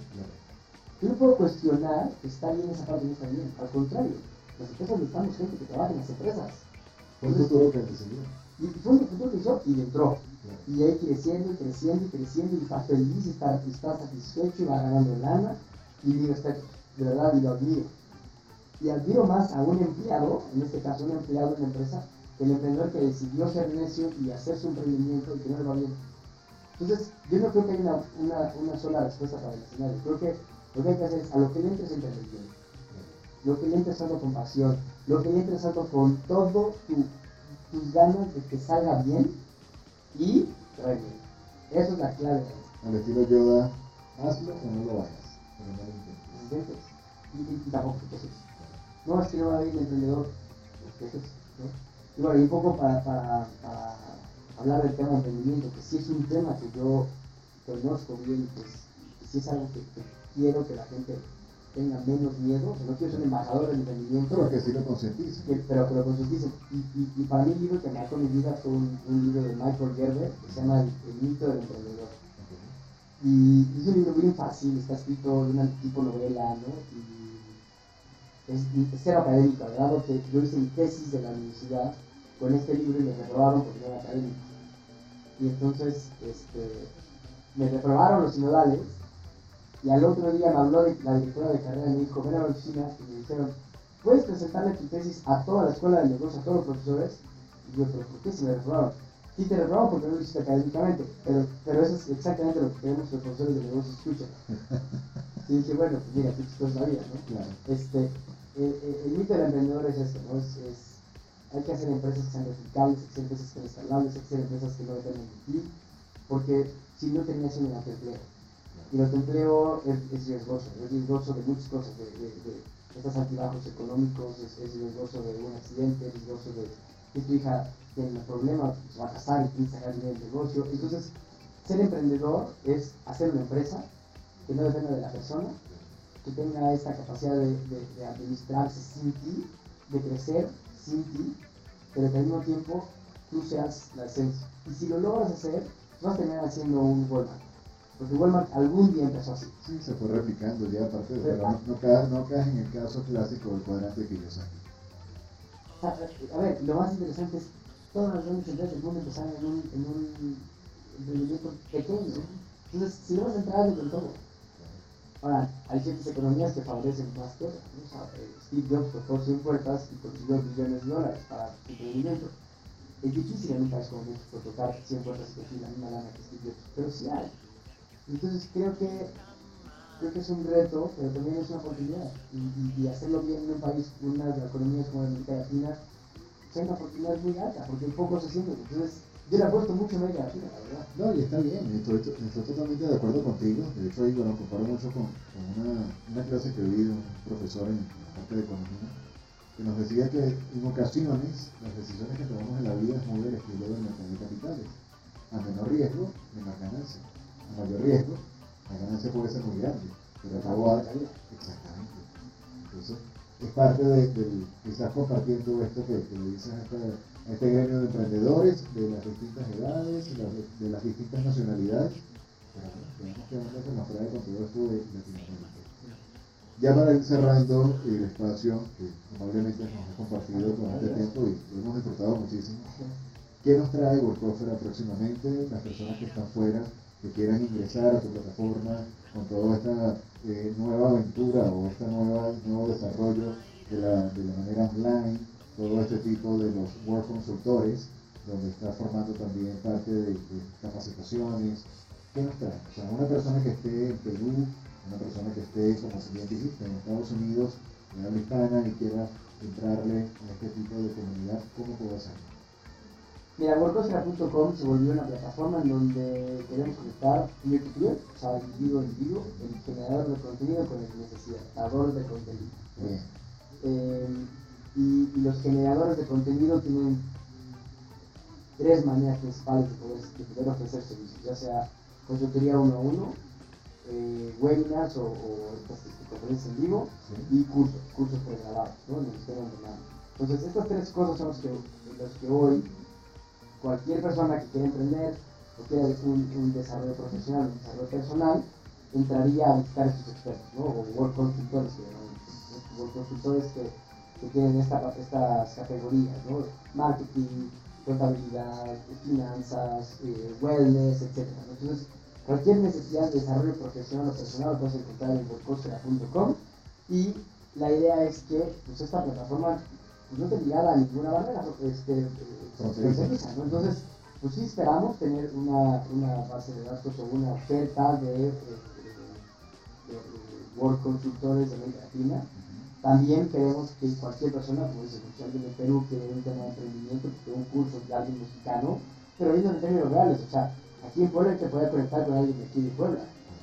E: Yo no puedo cuestionar que está bien esa parte no está bien. Al contrario, las empresas necesitamos gente que trabaje en las empresas.
D: Fue el futuro que
E: Y fue el futuro que hizo y le entró. Y ahí creciendo y creciendo y creciendo y está feliz y está, está satisfecho y va ganando lana. Y digo, está, de verdad, y lo admiro. Y admiro más a un empleado, en este caso un empleado de una empresa, el emprendedor que decidió ser necio y hacer su emprendimiento y que no le va bien. Entonces, yo no creo que haya una, una, una, sola respuesta para el escenario. Creo que lo que hay que hacer es a lo que le entres bien. Lo que le entres con pasión. Lo que le entres con todo tu, tus ganas de que salga bien y trae bien. Eso es la clave.
D: Al estilo Yoda, hazlo o no lo hagas. Pero no lo
E: intentes. Y, y, tampoco te. No, es que no va a ir el emprendedor. ¿no? Y bueno, y un poco para, para, para, hablar del tema de emprendimiento, que sí es un tema que yo conozco bien, pues, que sí es algo que, quiero que la gente tenga menos miedo, sea, no quiero ser embajador del emprendimiento.
D: Pero que sí lo concienticen.
E: Pero que lo concienticen. Y, y, y, para mí el libro que marcó mi vida fue un, un libro de Michael Gerber, que se llama El, mito del emprendedor. Y es un libro muy fácil, está escrito de una tipo novela, ¿no? Y es, es cero académico, ¿verdad? Que yo hice mi tesis de la universidad con este libro y me reprobaron porque no era académico. Y entonces este, me reprobaron los sinodales y al otro día me habló la directora de carrera y me dijo, ven a la oficina y me dijeron, puedes presentarle tu tesis a toda la escuela de negocios, a todos los profesores. Y yo, pero ¿por qué se me reprobaron? Sí te reprobaron porque no lo hiciste académicamente, pero, pero eso es exactamente lo que queremos que los profesores de negocios escuchen. Y dije, bueno, pues mira, qué chistosa la vida, ¿no?
D: Claro.
E: Este, el, mito del emprendedor es esto, ¿no? Es, es, hay que hacer empresas que sean replicables, hay que hacer empresas que sean escalables, hay que hacer empresas que no dependen de ti, porque si no termina siendo un autoempleo. Y el autoempleo es, es riesgoso, es riesgoso de muchas cosas, de, de, de estos altibajos económicos, es, es riesgoso de un accidente, es riesgoso de que tu hija tiene un problema, se va a casar y tiene que sacar dinero del negocio. Entonces, ser emprendedor es hacer una empresa que no dependa de la persona, que tenga esta capacidad de, de, de administrarse sin ti, de crecer sin ti, pero que al mismo tiempo tú seas la esencia. Y si lo logras hacer, vas a terminar haciendo un Walmart. Porque Walmart algún día empezó así.
D: Sí, se fue replicando ya aparte, de, pero no, no, caes, no caes en el caso clásico del cuadrante de Kiyosaki.
E: A ver, lo más interesante es todas las grandes empresas del mundo empezaron en un, en un emprendimiento pequeño. Entonces, si no vas a entrar con todo. Ahora, hay ciertas economías que favorecen más cosas. O sea, eh, Steve Jobs tocó 100 puertas y consiguió billones de dólares para su emprendimiento. Es difícil en un país como México tocar 100 puertas y conseguir la misma lana que Steve Jobs, pero sí hay. Entonces, creo que, creo que es un reto, pero también es una oportunidad. Y, y, y hacerlo bien en un país, una de las economías como la América Latina, es una oportunidad muy alta, porque poco se siente. Entonces, yo le apuesto mucho América Latina, la verdad.
D: No, y está bien, estoy, totalmente de acuerdo contigo. De hecho, ahí, bueno, comparo mucho con, una, clase que vi de un profesor en la parte de economía, que nos decía que en ocasiones las decisiones que tomamos en la vida es muy del estilo del mercado de capitales. A menor riesgo, menor ganancia. A mayor riesgo, la ganancia puede ser muy grande, pero acabo a... Exactamente. Entonces, es parte de, de quizás compartiendo esto que, que dices a esta este gremio de emprendedores de las distintas edades, de las distintas nacionalidades. Tenemos que ver que nos trae con todo esto de Latinoamérica. Ya para ir cerrando el espacio que probablemente nos ha compartido con este tiempo y lo hemos disfrutado muchísimo, ¿qué nos trae Workofera próximamente? Las personas que están fuera, que quieran ingresar a tu plataforma con toda esta eh, nueva aventura o este nuevo desarrollo de la, de la manera online todo este tipo de los Work Consultores, donde está formando también parte de, de capacitaciones. ¿Qué nos trae? O sea, una persona que esté en Perú, una persona que esté, como bien dijiste, en Estados Unidos, en habla hispana y quiera entrarle en este tipo de comunidad, ¿cómo puede hacerlo?
E: Mira, workosera.com se volvió una plataforma en donde queremos conectar peer to peer, o sea, individuo a individuo, el generador de contenido con el necesitador de contenido.
D: Bien.
E: Eh, y, y, los generadores de contenido tienen tres maneras principales de poder, de poder ofrecer servicios, ya sea consultoría uno a uno, eh, webinars o, o estas conferencias en vivo sí. y cursos, cursos pregrabados, ¿no? en el. Entonces, estas tres cosas son las que, las que hoy cualquier persona que quiera emprender o quiera un, un desarrollo profesional, un desarrollo personal, entraría a buscar estos expertos, ¿no? o work consultores, que, work consultores que que tienen esta, estas categorías, ¿no? Marketing, contabilidad, finanzas, eh, wellness, etc. Entonces, cualquier necesidad de desarrollo profesional o personal lo puedes encontrar en workosfera.com y la idea es que pues, esta plataforma pues, no te ligada a ninguna barrera este, eh, ¿no? Entonces, pues sí esperamos tener una, una, base de datos o una oferta de, de, de, de work consultores de América Latina también queremos que cualquier persona, pues alguien de Perú quiere un tema de emprendimiento, que un curso de alguien mexicano, pero viendo en términos reales, o sea, aquí en Puebla te puede conectar con alguien de aquí de Puebla,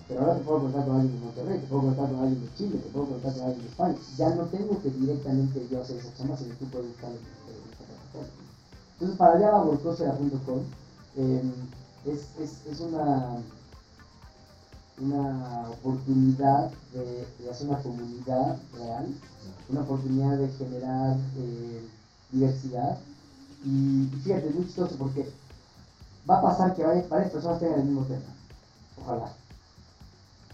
E: pero ahora te puedo conectar con alguien de Monterrey, te puedo conectar con alguien de Chile, te puedo conectar con alguien de España. Ya no tengo que directamente yo hacer esa chamba, sino tú puedes buscar en esta plataforma. Entonces, para allá va. Eh, es, es, es una una oportunidad de, de, hacer una comunidad real, una oportunidad de generar eh, diversidad. Y, y, fíjate, es muy chistoso porque va a pasar que varias, varias, personas tengan el mismo tema. Ojalá.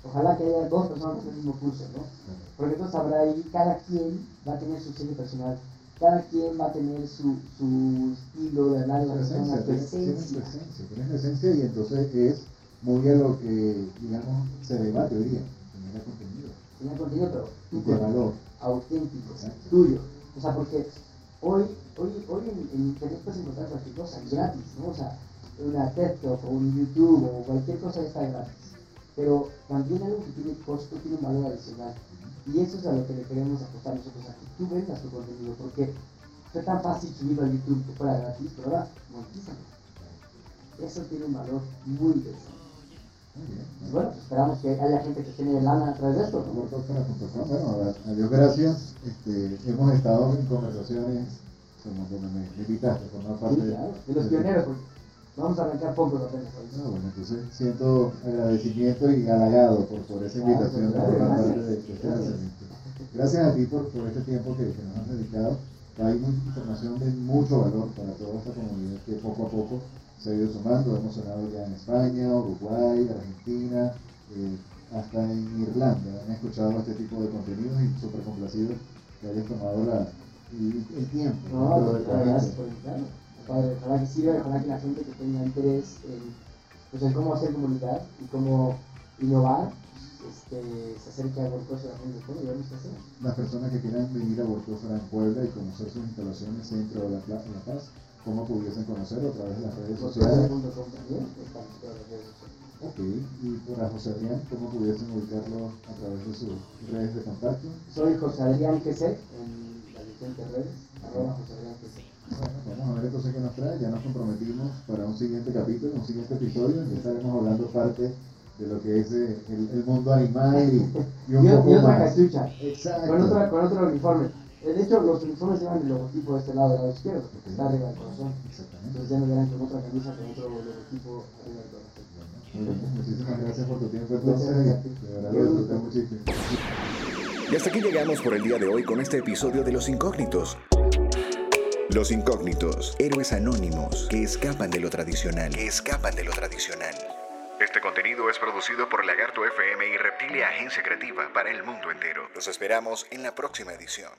E: Ojalá que haya dos personas en el mismo curso, ¿no? Porque entonces habrá ahí, cada quien va a tener su sello personal, cada quien va a tener su, su estilo de hablar de la persona,
D: tu esencia. Tienes la esencia y entonces es muy a lo que, digamos, se debate hoy día, genera contenido.
E: Genera contenido, pero
D: y de valor.
E: auténtico, tuyo. O sea, porque hoy, hoy, hoy en, Internet puedes encontrar cualquier cosa gratis, ¿no? O sea, una TED Talk o un YouTube o cualquier cosa está gratis. Pero también algo que tiene costo tiene un valor adicional. Y eso es a lo que le queremos apostar nosotros aquí. Tú vendas tu contenido, porque fue tan fácil subirlo a YouTube que fuera gratis, pero ahora monetízalo. Eso tiene un valor muy interesante. Y bueno, esperamos que haya gente que tiene lana a través de esto.
D: Bueno, a Dios gracias. Este, hemos estado en conversaciones como donde me invitaste a formar parte
E: de, los pioneros, porque vamos a arrancar poco apenas hoy.
D: bueno, entonces siento agradecimiento y halagado por, por esa invitación por formar parte de, este lanzamiento. Gracias a ti por, por este tiempo que, que nos has dedicado. Hay información de mucho valor para toda esta comunidad que poco a poco se ha ido sumando, hemos sonado ya en España, Uruguay, Argentina, eh, hasta en Irlanda. Han escuchado este tipo de contenidos y súper complacidos que hayas tomado la, el, tiempo.
E: No, gracias por invitarme. Ojalá que sirva, ojalá que la gente que tenga interés en, pues, en cómo hacer comunidad y cómo innovar este, se acerque a Workosera y vemos qué hacer.
D: Las personas que quieran venir a Workosera en Puebla y conocer sus instalaciones Centro de la, la Paz, cómo pudiesen conocerlo a través de las redes sociales. Ok, y para José Adrián, ¿cómo pudiesen ubicarlo a través de sus redes de contacto?
E: Soy José Adrián GC en las diferentes redes, arroba José Adrián
D: Bueno, vamos a ver entonces qué nos trae, ya nos comprometimos para un siguiente capítulo, un siguiente episodio, y estaremos hablando parte de lo que es eh, el, el mundo animal y, un poco
E: y
D: otra
E: más. Exacto. Con, otra, con otro uniforme. Eh, de hecho, los uniformes llevan el logotipo de este lado del lado izquierdo, porque está arriba del corazón. Entonces ya me verán con otra camisa con otro logotipo arriba del corazón.
D: muchísimas gracias por tu tiempo entonces. De verdad lo disfruté muchísimo.
A: Y hasta aquí llegamos por el día de hoy con este episodio de Los Incógnitos. Los Incógnitos, héroes anónimos que escapan de lo tradicional, que escapan de lo tradicional. Este contenido es producido por Lagarto FM y Reptilia Agencia Creativa para el mundo entero. Los esperamos en la próxima edición.